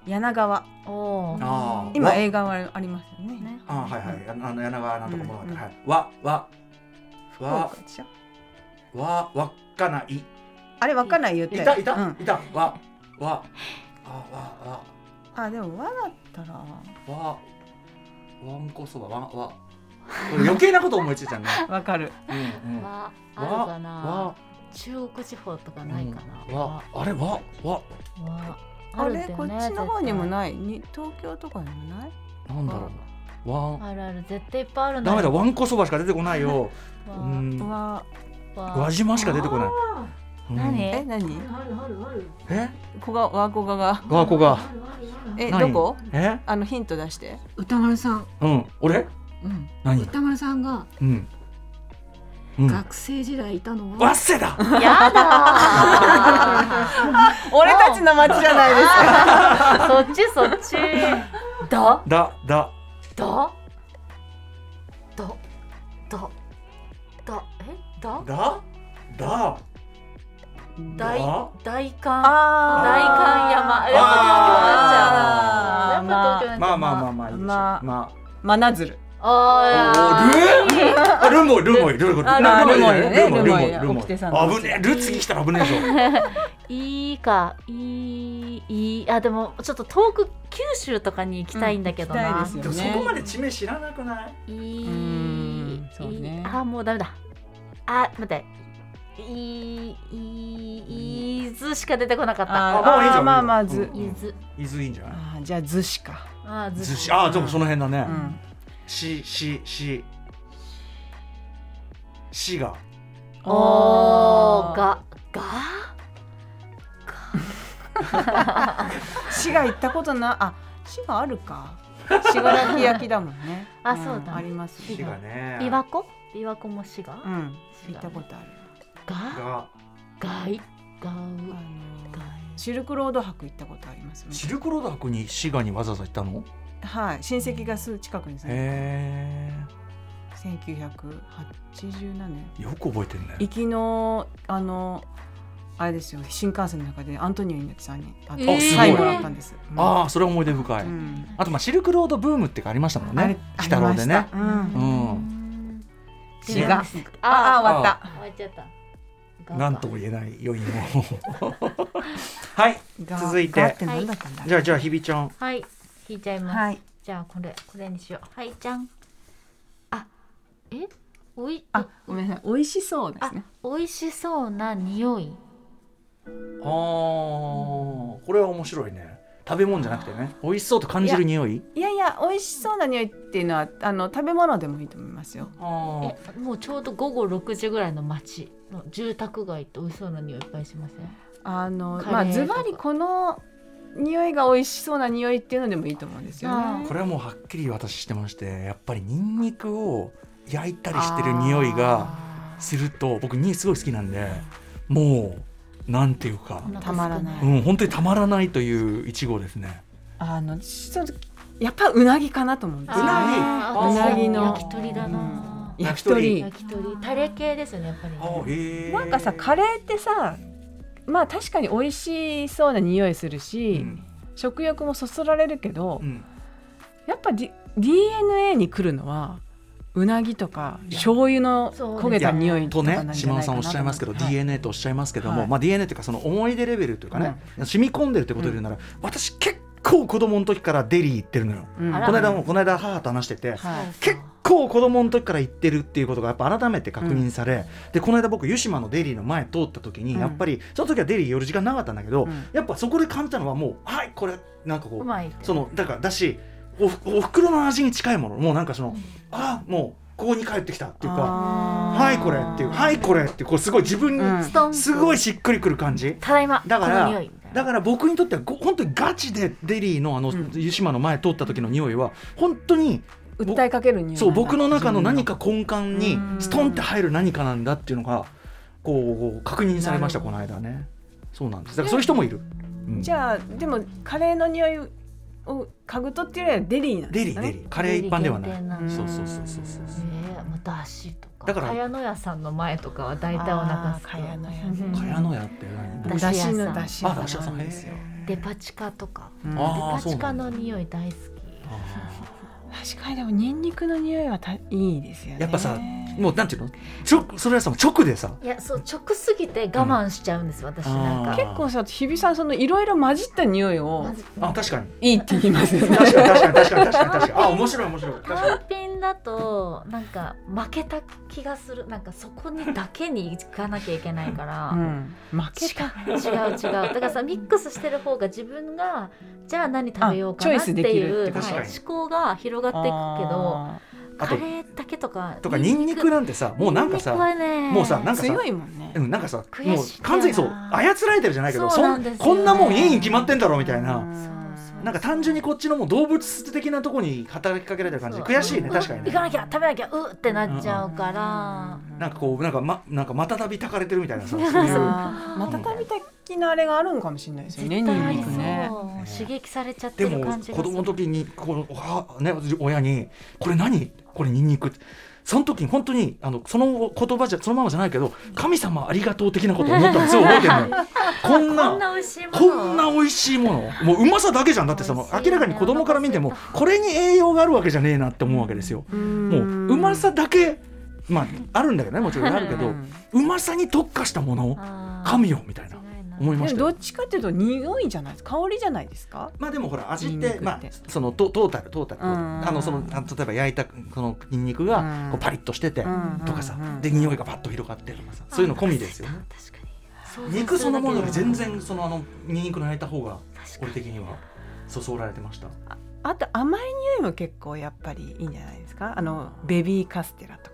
ー柳川。おおあ今映画はありますよね。ね。あはいはい。あの柳川なんとか物語、うんうんはい。わわ。福わわかない。いあれわかんない言って。たいた、うん。いた。わわあわあでも和だったらわわわんこそばわわ。余計なこと思いついちゃうね。わかる。うんうん。はあるかな。わ。中国地方とかないかな。うんわあれわわ。わあれねこっちの方にも絶ない？に東京とかにもない？なんだろうわあるある絶対いっぱいあるんだダメだわわんこそばしか出てこないよ。うん。わ輪島しか出てこない。うん。何？え何？え？こがわこがが。わこが。え何？どこ？え？あのヒント出して。歌丸さん、うん。俺？うん、何？歌丸さんがうん。うん。学生時代いたのは、わっせだやだ 俺たちの町じゃないですか。ー そっちそっち。だ？だだ。だ？だだだ。え？だ？だ。だ。大だ大観。あ大観山。やっぱ東京になっちゃうやっぱ東京になっちゃうまあまあまあまあいいでし。ょまあ。ま真鶴。あー。ルルモイルモイルモイルモイあルモイ。ねルモイ。危ねえ。ル次来たら危ねえぞ。いいか。いいいい。あでもちょっと遠く九州とかに行きたいんだけどな、もそこまで地名知らなくない？いい。うんそうね。いい。あもうダメだあ待って。いいいいずしか出てこなかった。あまあいいじゃん。あまあまあず。うん。いず。伊豆いいんじゃない？あじゃあずしか。あず寿司あでもその辺だね。うん。ししし。しが。おーがが？滋賀行ったことなあ滋賀あるか。滋賀焼き焼きだもんね。あそうだ。ありますしがね。琵琶湖琵琶湖も滋賀？うん。行ったことある。が？が？がい？がう？あのがシルクロード博行ったことあります。シルクロード博に滋賀にわざわざ行ったの？はい。親戚がすぐ近くに住んでへ1980何年。えよく覚えてるね。行きのあのあれですよ。新幹線の中でアントニオ猪木さんに会っえー。てサインもらったんです、うんああそれは思い出深い、うん。あとまあシルクロードブームってかありましたもんね。鬼太郎でね。うん。うん滋賀あああ終わった。終わっちゃった。なんとも言えない余韻をはい。が続いて。がって何だったんだ。じゃあじゃあひびちゃん。はい。引いちゃいます、はい。じゃあこれこれにしよう。はいじゃん。あえ？おい？あごめんなさい。美味しそうであすね。美味しそうな匂い。あーこれは面白いね食べ物じゃなくてね。美味しそうと感じる匂い？いやいや美味しそうな匂いっていうのはあの食べ物でもいいと思いますよ。あもうちょうど午後6時ぐらいの街の住宅街って美味しそうな匂いいっぱいしません？あのまあズバリこの匂いが美味しそうな匂いっていうのでもいいと思うんですよね。これはもうはっきり私してましてやっぱりニンニクを焼いたりしてる匂いがすると僕にすごい好きなんでもうなんていうか。たまらない。うん本当にたまらないという一号ですね。あのちょっとやっぱうなぎかなと思うんですよ。ねうなぎ。の。焼き鳥だな、焼き鳥。焼き鳥。タレ系ですよねやっぱりあへえなんかさカレーってさまあ確かに美味しそうな匂いするし、うん。食欲もそそられるけど、うん。やっぱ、D、DNA に来るのはうなぎとか醤油の焦げた匂いととね島田さんおっしゃいますけど、はい。DNA とおっしゃいますけども、はい。まあ、DNA というかその思い出レベルというかね、染み込んでるってことで言うなら、私結構子供の時からデリー行ってるのよ。この間もこの間母と話しててはい。結構子供の時から言ってるっていうことがやっぱ改めて確認され、でこの間僕湯島のデリーの前通った時に、うん。やっぱりその時はデリー寄る時間なかったんだけど、うん。やっぱそこで感じたのはもうはいこれなんかこうそのだからだしおふお袋の味に近いもの。もうなんかその、あもうここに帰ってきたっていうかはいこれっていうはいこれってこうすごい自分にすごいしっくりくる感じ。ただいま。だからだから僕にとってはご本当にガチでデリーのあの、ん。湯島の前通った時の匂いは本当に訴えかける匂いそう僕の中の何か根幹にうん。ストンって入る何かなんだっていうのがこう確認されましたこの間ね。そうなんです。だからそういう人もいる、うん。じゃあでもカレーの匂いを嗅ぐとっていうよりはデリーなんですデリーデリー。カレー一般ではない。デリー限定なんだ。そうそうそうそうそうえー、もうだしとか。だから茅野屋さんの前とかは大体お腹すくあー茅野屋。ねうん。茅野屋って何？だだしし屋さん。のだしあだし屋さんなんですよ。デパ地下とか。うん。デあーパ地下の匂い大好き確かにでもニンニクの匂いはたいいですよね。やっぱさもうなんていうの？ちょそれはさ直でさ。いやそう直すぎて我慢しちゃうんです、私なんか。結構さ日比さんそのいろいろ混じった匂いをあ確かに。いいって言いますよね。確かに確かに確かに確かに確かに。あ面白い面白い確か単品だとなんか負けた気がする。なんかそこにだけに行かなきゃいけないから、うん。負けた。違う違う。だからさミックスしてる方が自分がじゃあ何食べようかなってあチョイスできいうはい思考が広がっていくけどああとカレーだけとかとかニンニクなんてさもうなんかさもうさなんかさー強いもんね。うん、なんかさもう完全にそう操られてるじゃないけどそんこんなもんいいに決まってんだろうみたいな、なんか単純にこっちのもう動物的なところに働きかけられてる感じ。悔しいねうん。確かにね。行かなきゃ食べなきゃうってなっちゃうから、なんかこうなんかまなんかまたたびたかれてるみたいなさそういう。あーまたたび的なあれがあるんかもしれないですよねニンニクねそう。刺激されちゃってでもる感じがする。子供の時にこのはね親にこれ何これニンニクその時に本当にあのその言葉じゃそのままじゃないけど神様ありがとう的なことを思ったんですよ覚えてるのよこんなこんな美味しいもの。もの。もううまさだけじゃん。だってその明らかに子供から見てもこれに栄養があるわけじゃねえなって思うわけですよ。もううまさだけまああるんだけどねもちろんあるけどうまさに特化したものあー。神よみたいな思いましどっちかっていうと匂いじゃないですか？香りじゃないですか？まあでもほら味ってて。まあそのトトータルトータルうん。あのそのあ例えば焼いたこのニンニクがうん。こうパリッとしててうん。とかさうん。で匂いがパッと広がってとかさそういうの込みですよね。確かに。肉そのものより全然そのあのニンニクの焼いた方が俺的にはそそられてました。あと甘い匂いも結構やっぱりいいんじゃないですか？あのベビーカステラとか。さ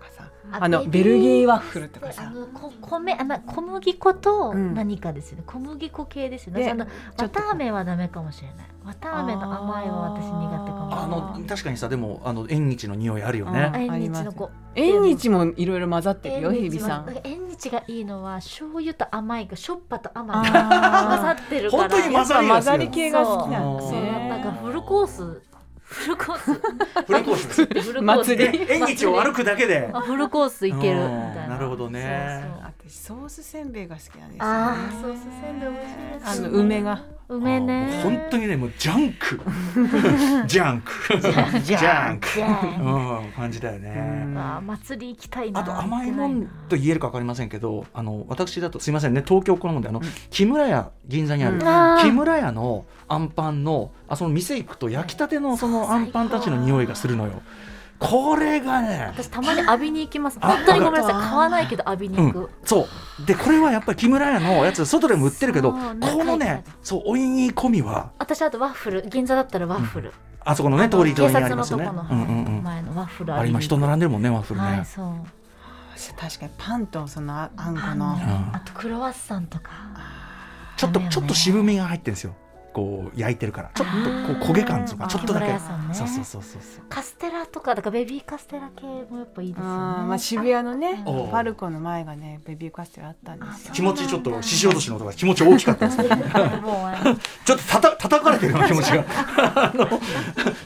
あのベルギーワッフルとかあさのこ米あま小麦粉とうん。何かですよね、小麦粉系ですよね。であの綿あめはダメかもしれない。綿あめの甘いは私苦手かも。あの確かにさでもあの縁日の匂いあるよね。縁日の子縁日もいろいろ混ざってるよ縁日日比さん。縁日がいいのは醤油と甘いがしょっぱと甘い 混ざってるから。本当に混ざりが混ざり系が好きなんそうですそうなんかねフルコース フルコース。フルコース。祭り。縁日を歩くだけで。あフルコースいけるみうんたいな。なるほどね。そうそう。私ソースせんべいが好きなんですよね。あーソースせんべい美味しいですあの梅が。梅ね。本当にねもう ジャンク。ジャンク。ジャンク。うん感じだよね。うんあー祭り行きたいな。あと甘いもんと言えるか分かりませんけどあの私だとすいませんね東京のもんであの、木村屋銀座にある、うん。木村屋のあんパンのあその店行くと焼きたてのそのあんパンたちの匂いがするのよこれがね私たまに浴びに行きます。あ本当にごめんなさい。あ買わないけど浴びにうん。行く、、そう。でこれはやっぱり木村屋のやつ外でも売ってるけどこのねそうおいに込みは？私あとワッフル銀座だったらワッフル、あそこのね通り沿警いにあり察のとこますよね。の、うんうんうん。前のワッフルあれ今人並んでるもんねワッフルね、はいそう。確かにパンとそのああんこのねうん。あとクロワッサンとか。ちょっとねちょっと渋みが入ってるんですよこう焼いてるからちょっとこう焦げ感とかちょっとだけ、ね。そうそうそうそうそう。カステラとかだからベビーカステラ系もやっぱいいですよね。まあ渋谷のねおう。パルコの前がねベビーカステラあったんですよ気持ちちょっと獅子落としの音が気持ち大きかったですね。もうあのちょっとたた叩かれてるような気持ちが。あの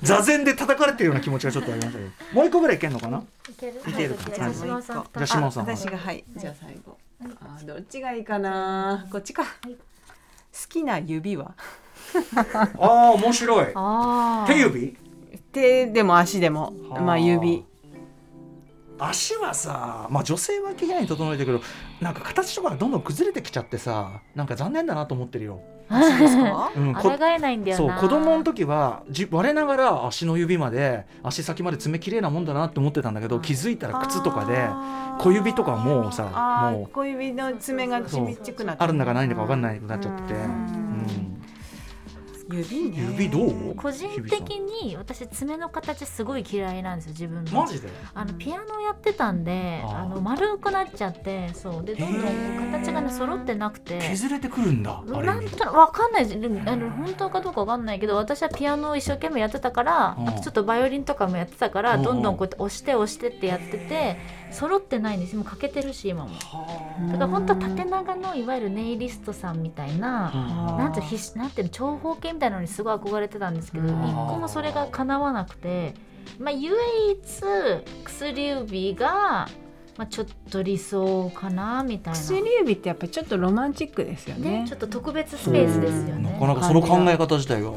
座禅で叩かれてるような気持ちがちょっとありましたけど。もう一個ぐらいいけんのかな？いける？いけるじゃあ島尾さんじゃあ島尾さんは私がはい。じゃあ最後。あーどっちがいいかな？こっちか。好きな指は？ああ面白い。あー。手指？手でも足でも。はあ。まあ指。足はさまあ女性は綺麗に整えてるけどなんか形とかがどんどん崩れてきちゃってさなんか残念だなと思ってるよ、足ですか？うん、こ抗えないんだよな。そう子供の時はじ我ながら足の指まで足先まで爪綺麗なもんだなって思ってたんだけど気づいたら靴とかで小指とかもさあー。もう。小指の爪がちっちゃくなってあるんだかないんだか分かんないくなっちゃってて、ううんん、指ね。指どう？個人的に私爪の形すごい嫌いなんですよ自分の。マジで？あのピアノをやってたんであの丸くなっちゃってそう。でどんどん形がね揃ってなくて。削れてくるんだなんとわかんないあの本当かどうかわかんないけど私はピアノを一生懸命やってたからうん。あとちょっとバイオリンとかもやってたからうん。どんどんこうやって押して押してってやってて揃ってないんです。もう欠けてるし今も。だから本当は縦長のいわゆるネイリストさんみたいなうん。なんてなんていうの長方形みたいなのにすごい憧れてたんですけどうん。一個もそれが叶わなくて、まあ、唯一薬指が、まあ、ちょっと理想かなみたいな。薬指ってやっぱりちょっとロマンチックですよね。ね、ちょっと特別スペースですよね。なかなかその考え方自体が。へ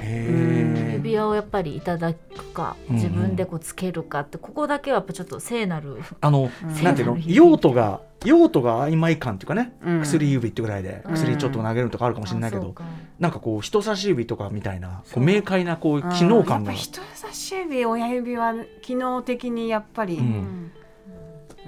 え指輪をやっぱりいただくかうんうん。自分でこうつけるかってここだけはやっぱちょっと聖なるあの、うん。なんていうの？用途が用途が曖昧感っていうかね、うん。薬指ってぐらいでうん。薬ちょっと投げるとかあるかもしれないけど、うか。なんかこう人差し指とかみたいなこそう。う明快なこう機能感が。やっぱ人差し指親指は機能的にやっぱり、ううん。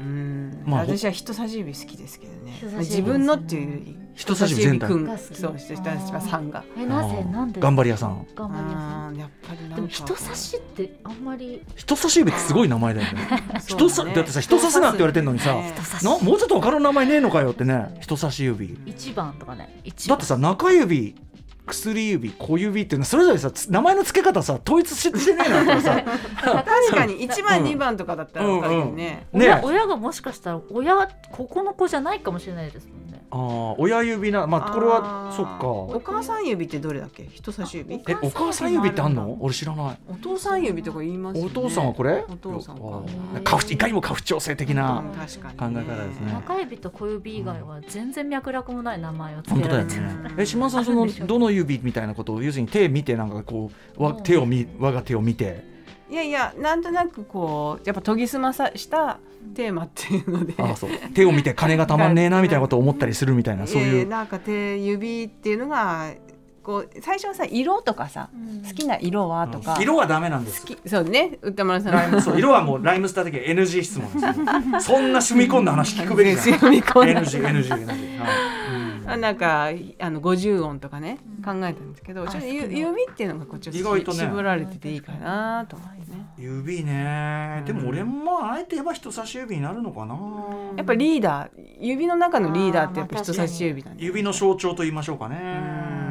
んまあ私は人差し指好きですけどね。人差し指自分のっていう人差し指全体。人が好き差し指くん。そう人差し指さんが。えなぜ？なんで頑張り屋さん。頑張り屋さん。うんやっぱりなんか。でも人差しってあんまり。人差し指ってすごい名前だよね。人さだってさ人差すなって言われてんのにさね人差しなもうちょっと他の名前ねえのかよってね。人差し指。一番とかね。一番。だってさ中指薬指小指っていうのはそれぞれさつ名前の付け方さ統一してねえなってさ。確かに 一番うん。二番とかだったらわかるよね、ね親親がもしかしたら親はここの子じゃないかもしれないですもんねあー親指なまあこれはそっか。お母さん指ってどれだっけ？人差し指？えお母さん指ってあんの？俺知らない。お父さん指とか言いますお父さんはこれ？お父さんか。いかにも家父長制的なうん確かに考え方ですね。中指と小指以外は全然脈絡もない名前を付本当だよけられてる、ね。え島田さんそのどの指みたいなことを要するに手見てなんかこうわうん。手を見我が手を見ていやいやなんとなくこうやっぱ研ぎ澄まさしたテーマっていうので。あーそう。手を見て金がたまんねえなみたいなことを思ったりするみたいなそうえいう。ーなんか手指っていうのがこう最初はさ色とかさ好きな色はとか、色はダメなんです好きそうね歌丸さん。そう色はもうライムスター的に NG 質問ですよ そんな染み込んだ話聞くべきじゃない 染み込んだ。NG NG NG はい。あなんかあの50音とかね考えたんですけど、ちょっと指っていうのがこうちょっと意外とね。絞られてていいかなと思ってね。指ね。でも俺もまああえて言えば人差し指になるのかな。やっぱリーダー指の中のリーダーってやっぱ人差し指なんで、指の象徴と言いましょうかね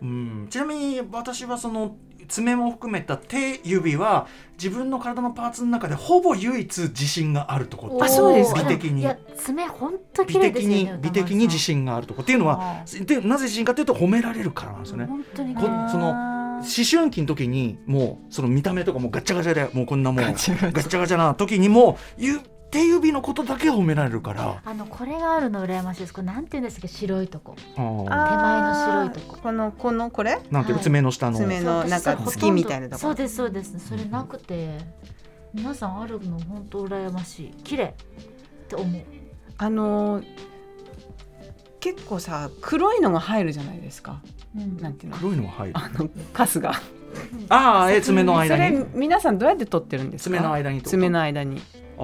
うん。うんちなみに私はその爪も含めた手指は自分の体のパーツの中でほぼ唯一自信があるところあそうですか。美的に。いや爪本当美綺麗で的に美的に自信があるとこっていうのはでなぜ自信かというと褒められるからなんですよね。本当にこその思春期の時にもうその見た目とかもガッチャガチャでもうこんなもうガッチャガチャな時にもゆ手指のことだけ褒められるから。あのこれがあるの羨ましいです。これなんて言うんですか白いとこ。手前の白いとこ。このこのこれ？なんていうのはい。爪の下の。爪のなんか月みたいなとこ。そうですそうです。それなくて皆さんあるの本当羨ましい。綺麗って思う。あのー結構さ黒いのが入るじゃないですか。うん。なんていうの？黒いのが入る。あのカスが。ああえ爪の間それに皆さんどうやって取ってるんですか？爪の間に爪の間にあ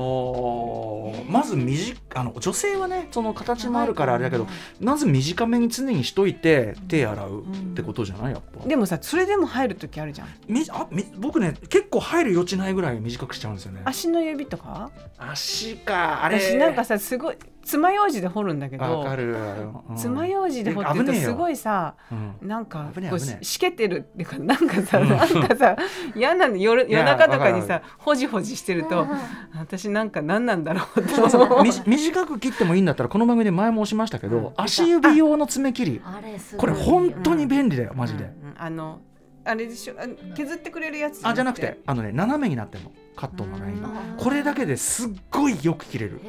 まず短あの女性はねその形もあるからあれだけどまず短めに常にしといて手洗うってことじゃない？やっぱ。でもさそれでも入る時あるじゃん。みあみ僕ね結構入る余地ないぐらい短くしちゃうんですよね。足の指とか？足かあれ。私なんかさすごい爪楊枝で掘るんだけど爪楊枝で掘ってるとすごいさうん。なんかこうししけてるっていうか なんかさうん。なんかさ嫌なの夜夜中とかにさほじほじしてるとうん。私なんか何なんだろうって短く切ってもいいんだったらこの番組で前も押しましたけど、うん。足指用の爪切り。これ本当に便利だよマジで、うんうん。あのあれでしょあ削ってくれるやつあじゃなくてあのね斜めになってるの。カットのラインがこれだけですっごいよく切れる。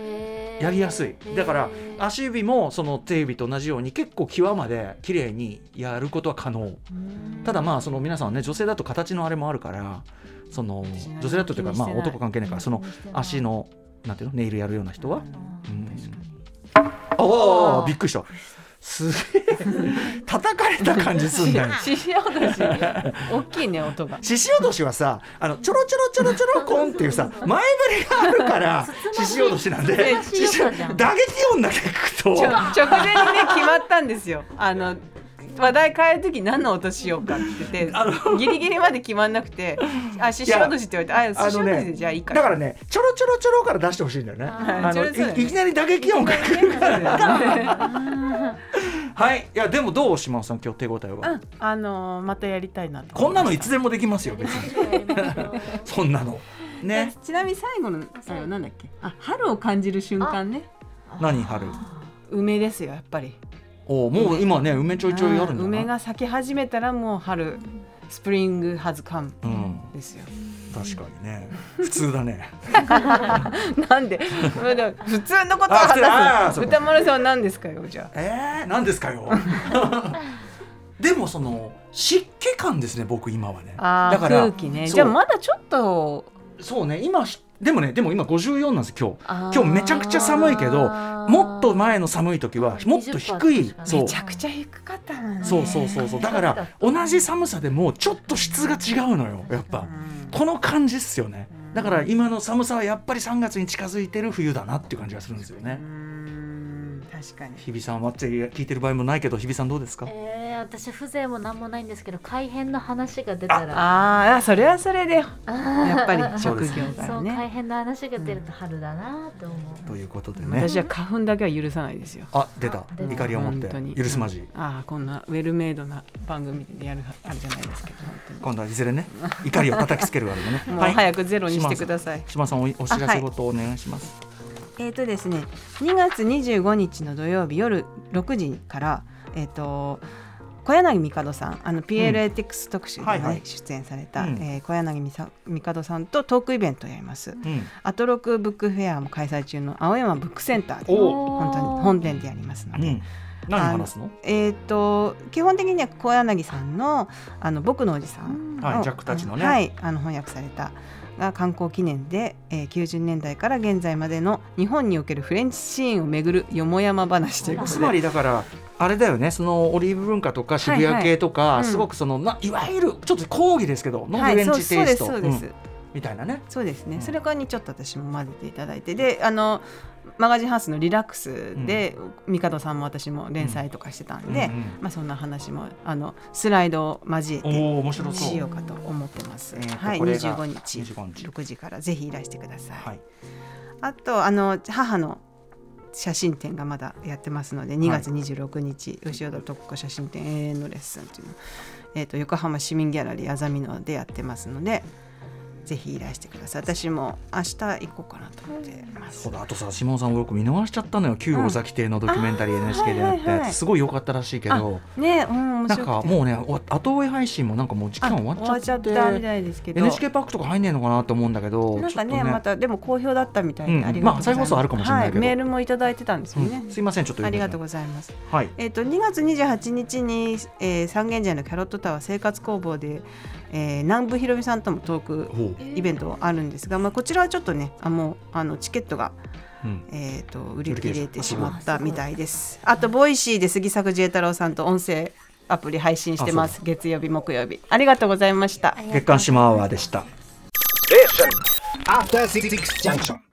やりやすい。だから足指もその手指と同じように結構際まで綺麗にやることは可能。うん。ただまあその皆さんはね女性だと形のあれもあるからその女性だとというかまあ男関係ないからその足のなんていうの？ネイルやるような人は、うん。あああびっくりした。すげえ。叩かれた感じすんだよ。獅子落とし。大きいね音が。獅子落としはさあのちょろちょろちょろちょろコンっていうさ前振りがあるから獅子落としなんで打撃音だけ聞くと。ちょ直前にね決まったんですよ。あの話題変える時何の音しようかって言ってあのギリギリまで決まんなくて「あ獅子落とし」って言われて「あ獅子落としでじゃあいいか」だからねちょろちょろちょろから出してほしいんだよね。ああのいいきなり打撃音が来る はい。いやでもどう島尾さん今日手応えは、うんあのーまたやりたいなとこんなのいつつでもできますよ別に。そんなの。ね。ちなみに最後の最後なんだっけ？あ春を感じる瞬間ね。何春？梅ですよやっぱりおもう今。ね梅ちょいちょいあるんだな。梅が咲き始めたらもう春スプリングハズカムうん。ですよ。確かにね。普通だね。なんで？普通のことを話す歌丸さんは何ですかよじゃえー、何ですかよ。でもその湿気感ですね僕今はね。ああだから空気ね。じゃあまだちょっと。そうね今しでもねでも今54なんです今日。今今日めちゃくちゃ寒いけどもっと前の寒い時はもっと低い20%そう。めちゃくちゃ低かったもんね。そうそうそうそう。だから同じ寒さでもちょっと質が違うのよやっぱ。うん。この感じっすよね。だから今の寒さはやっぱり3月に近づいてる冬だなっていう感じがするんですよね。うーん確かに。日比さんはって聞いてる場合もないけど日比さんどうですか？えー、私風情もなんもないんですけど改変の話が出たら。ああそれはそれでやあっぱり職業からそう改ね変の話が出ると春だなと思う、ということでね？私は花粉だけは許さないですよ。あ出た。あ出た。怒りを持って。本当に。許すまじ。ああこんなウェルメイドな番組でやるあるじゃないですか本今度はいずれね怒りを叩きつけるわけでね。もう早くゼロにしてください。島さんおお知らせ事をお願いしますえーとですね、2月25日の土曜日夜6時から、えー、と小柳帝さんあの PLATX 特集で、ねはいはい。出演された、うん。えー小柳みさ帝さんとトークイベントをやります。うん。アトロクブックフェアも開催中の青山ブックセンターでお本当に本店でやりますので、うん。何話すの？えー、と基本的には小柳さんの「あの僕のおじさん」をはいジャックたちのね。はい、あの翻訳されたが観光記念で、えー、90年代から現在までの日本におけるフレンチシーンをめぐるよもやま話ということで。つまりだからあれだよね。そのオリーブ文化とか渋谷系とか、はいはいうん。すごくそのないわゆるちょっと講義ですけどのフはい、レンそうそうですチテイストそうです、うん。みたいなね。そうですね、うん。それからにちょっと私も混ぜていただいて。であのマガジンハウスのリラックスで、帝さんも私も連載とかしてたんで、うんうんまあ、そんな話もあのスライドを交えてしようかと思ってます。えーとはい、これが25日25日。6時からぜひいらしてください。はい。あとあの母の写真展がまだやってますので2月26日、吉尾田特子写真展永遠のレッスンというの、えー、と横浜市民ギャラリーあざみのでやってますのでぜひいらしてください。私も明日行こうかなと思ってます。そうだあとさ下尾さん僕見逃しちゃったのよ。旧尾崎邸のドキュメンタリー NHK でやったはいはいはいやつすごい良かったらしいけど。ねうん面なんかもうねお後追い配信もなんかもう時間終わっちゃってあ終わっちゃったみたいですけど。NHK パークとか入んねえのかなと思うんだけど。なんかねちょっとまたでも好評だったみたいで、うんまあ再放送あるかもしれないけどはメールもいただいてたんですよね、うんすいませんちょっとありがとううございます。はい。えー、と2月28日に、えー、三軒茶屋のキャロットタワー生活工房で、えー南部広美さんともトークほイベントあるんですが、まあ、こちらはちょっとねあもうあのチケットが、う、うん、えー、と売り切れてしまったみたいです。あと Voicy で杉作 J太郎さんと音声アプリ配信してます。月曜日木曜日。ありがとうございました。月刊シマアワーでした。Junction.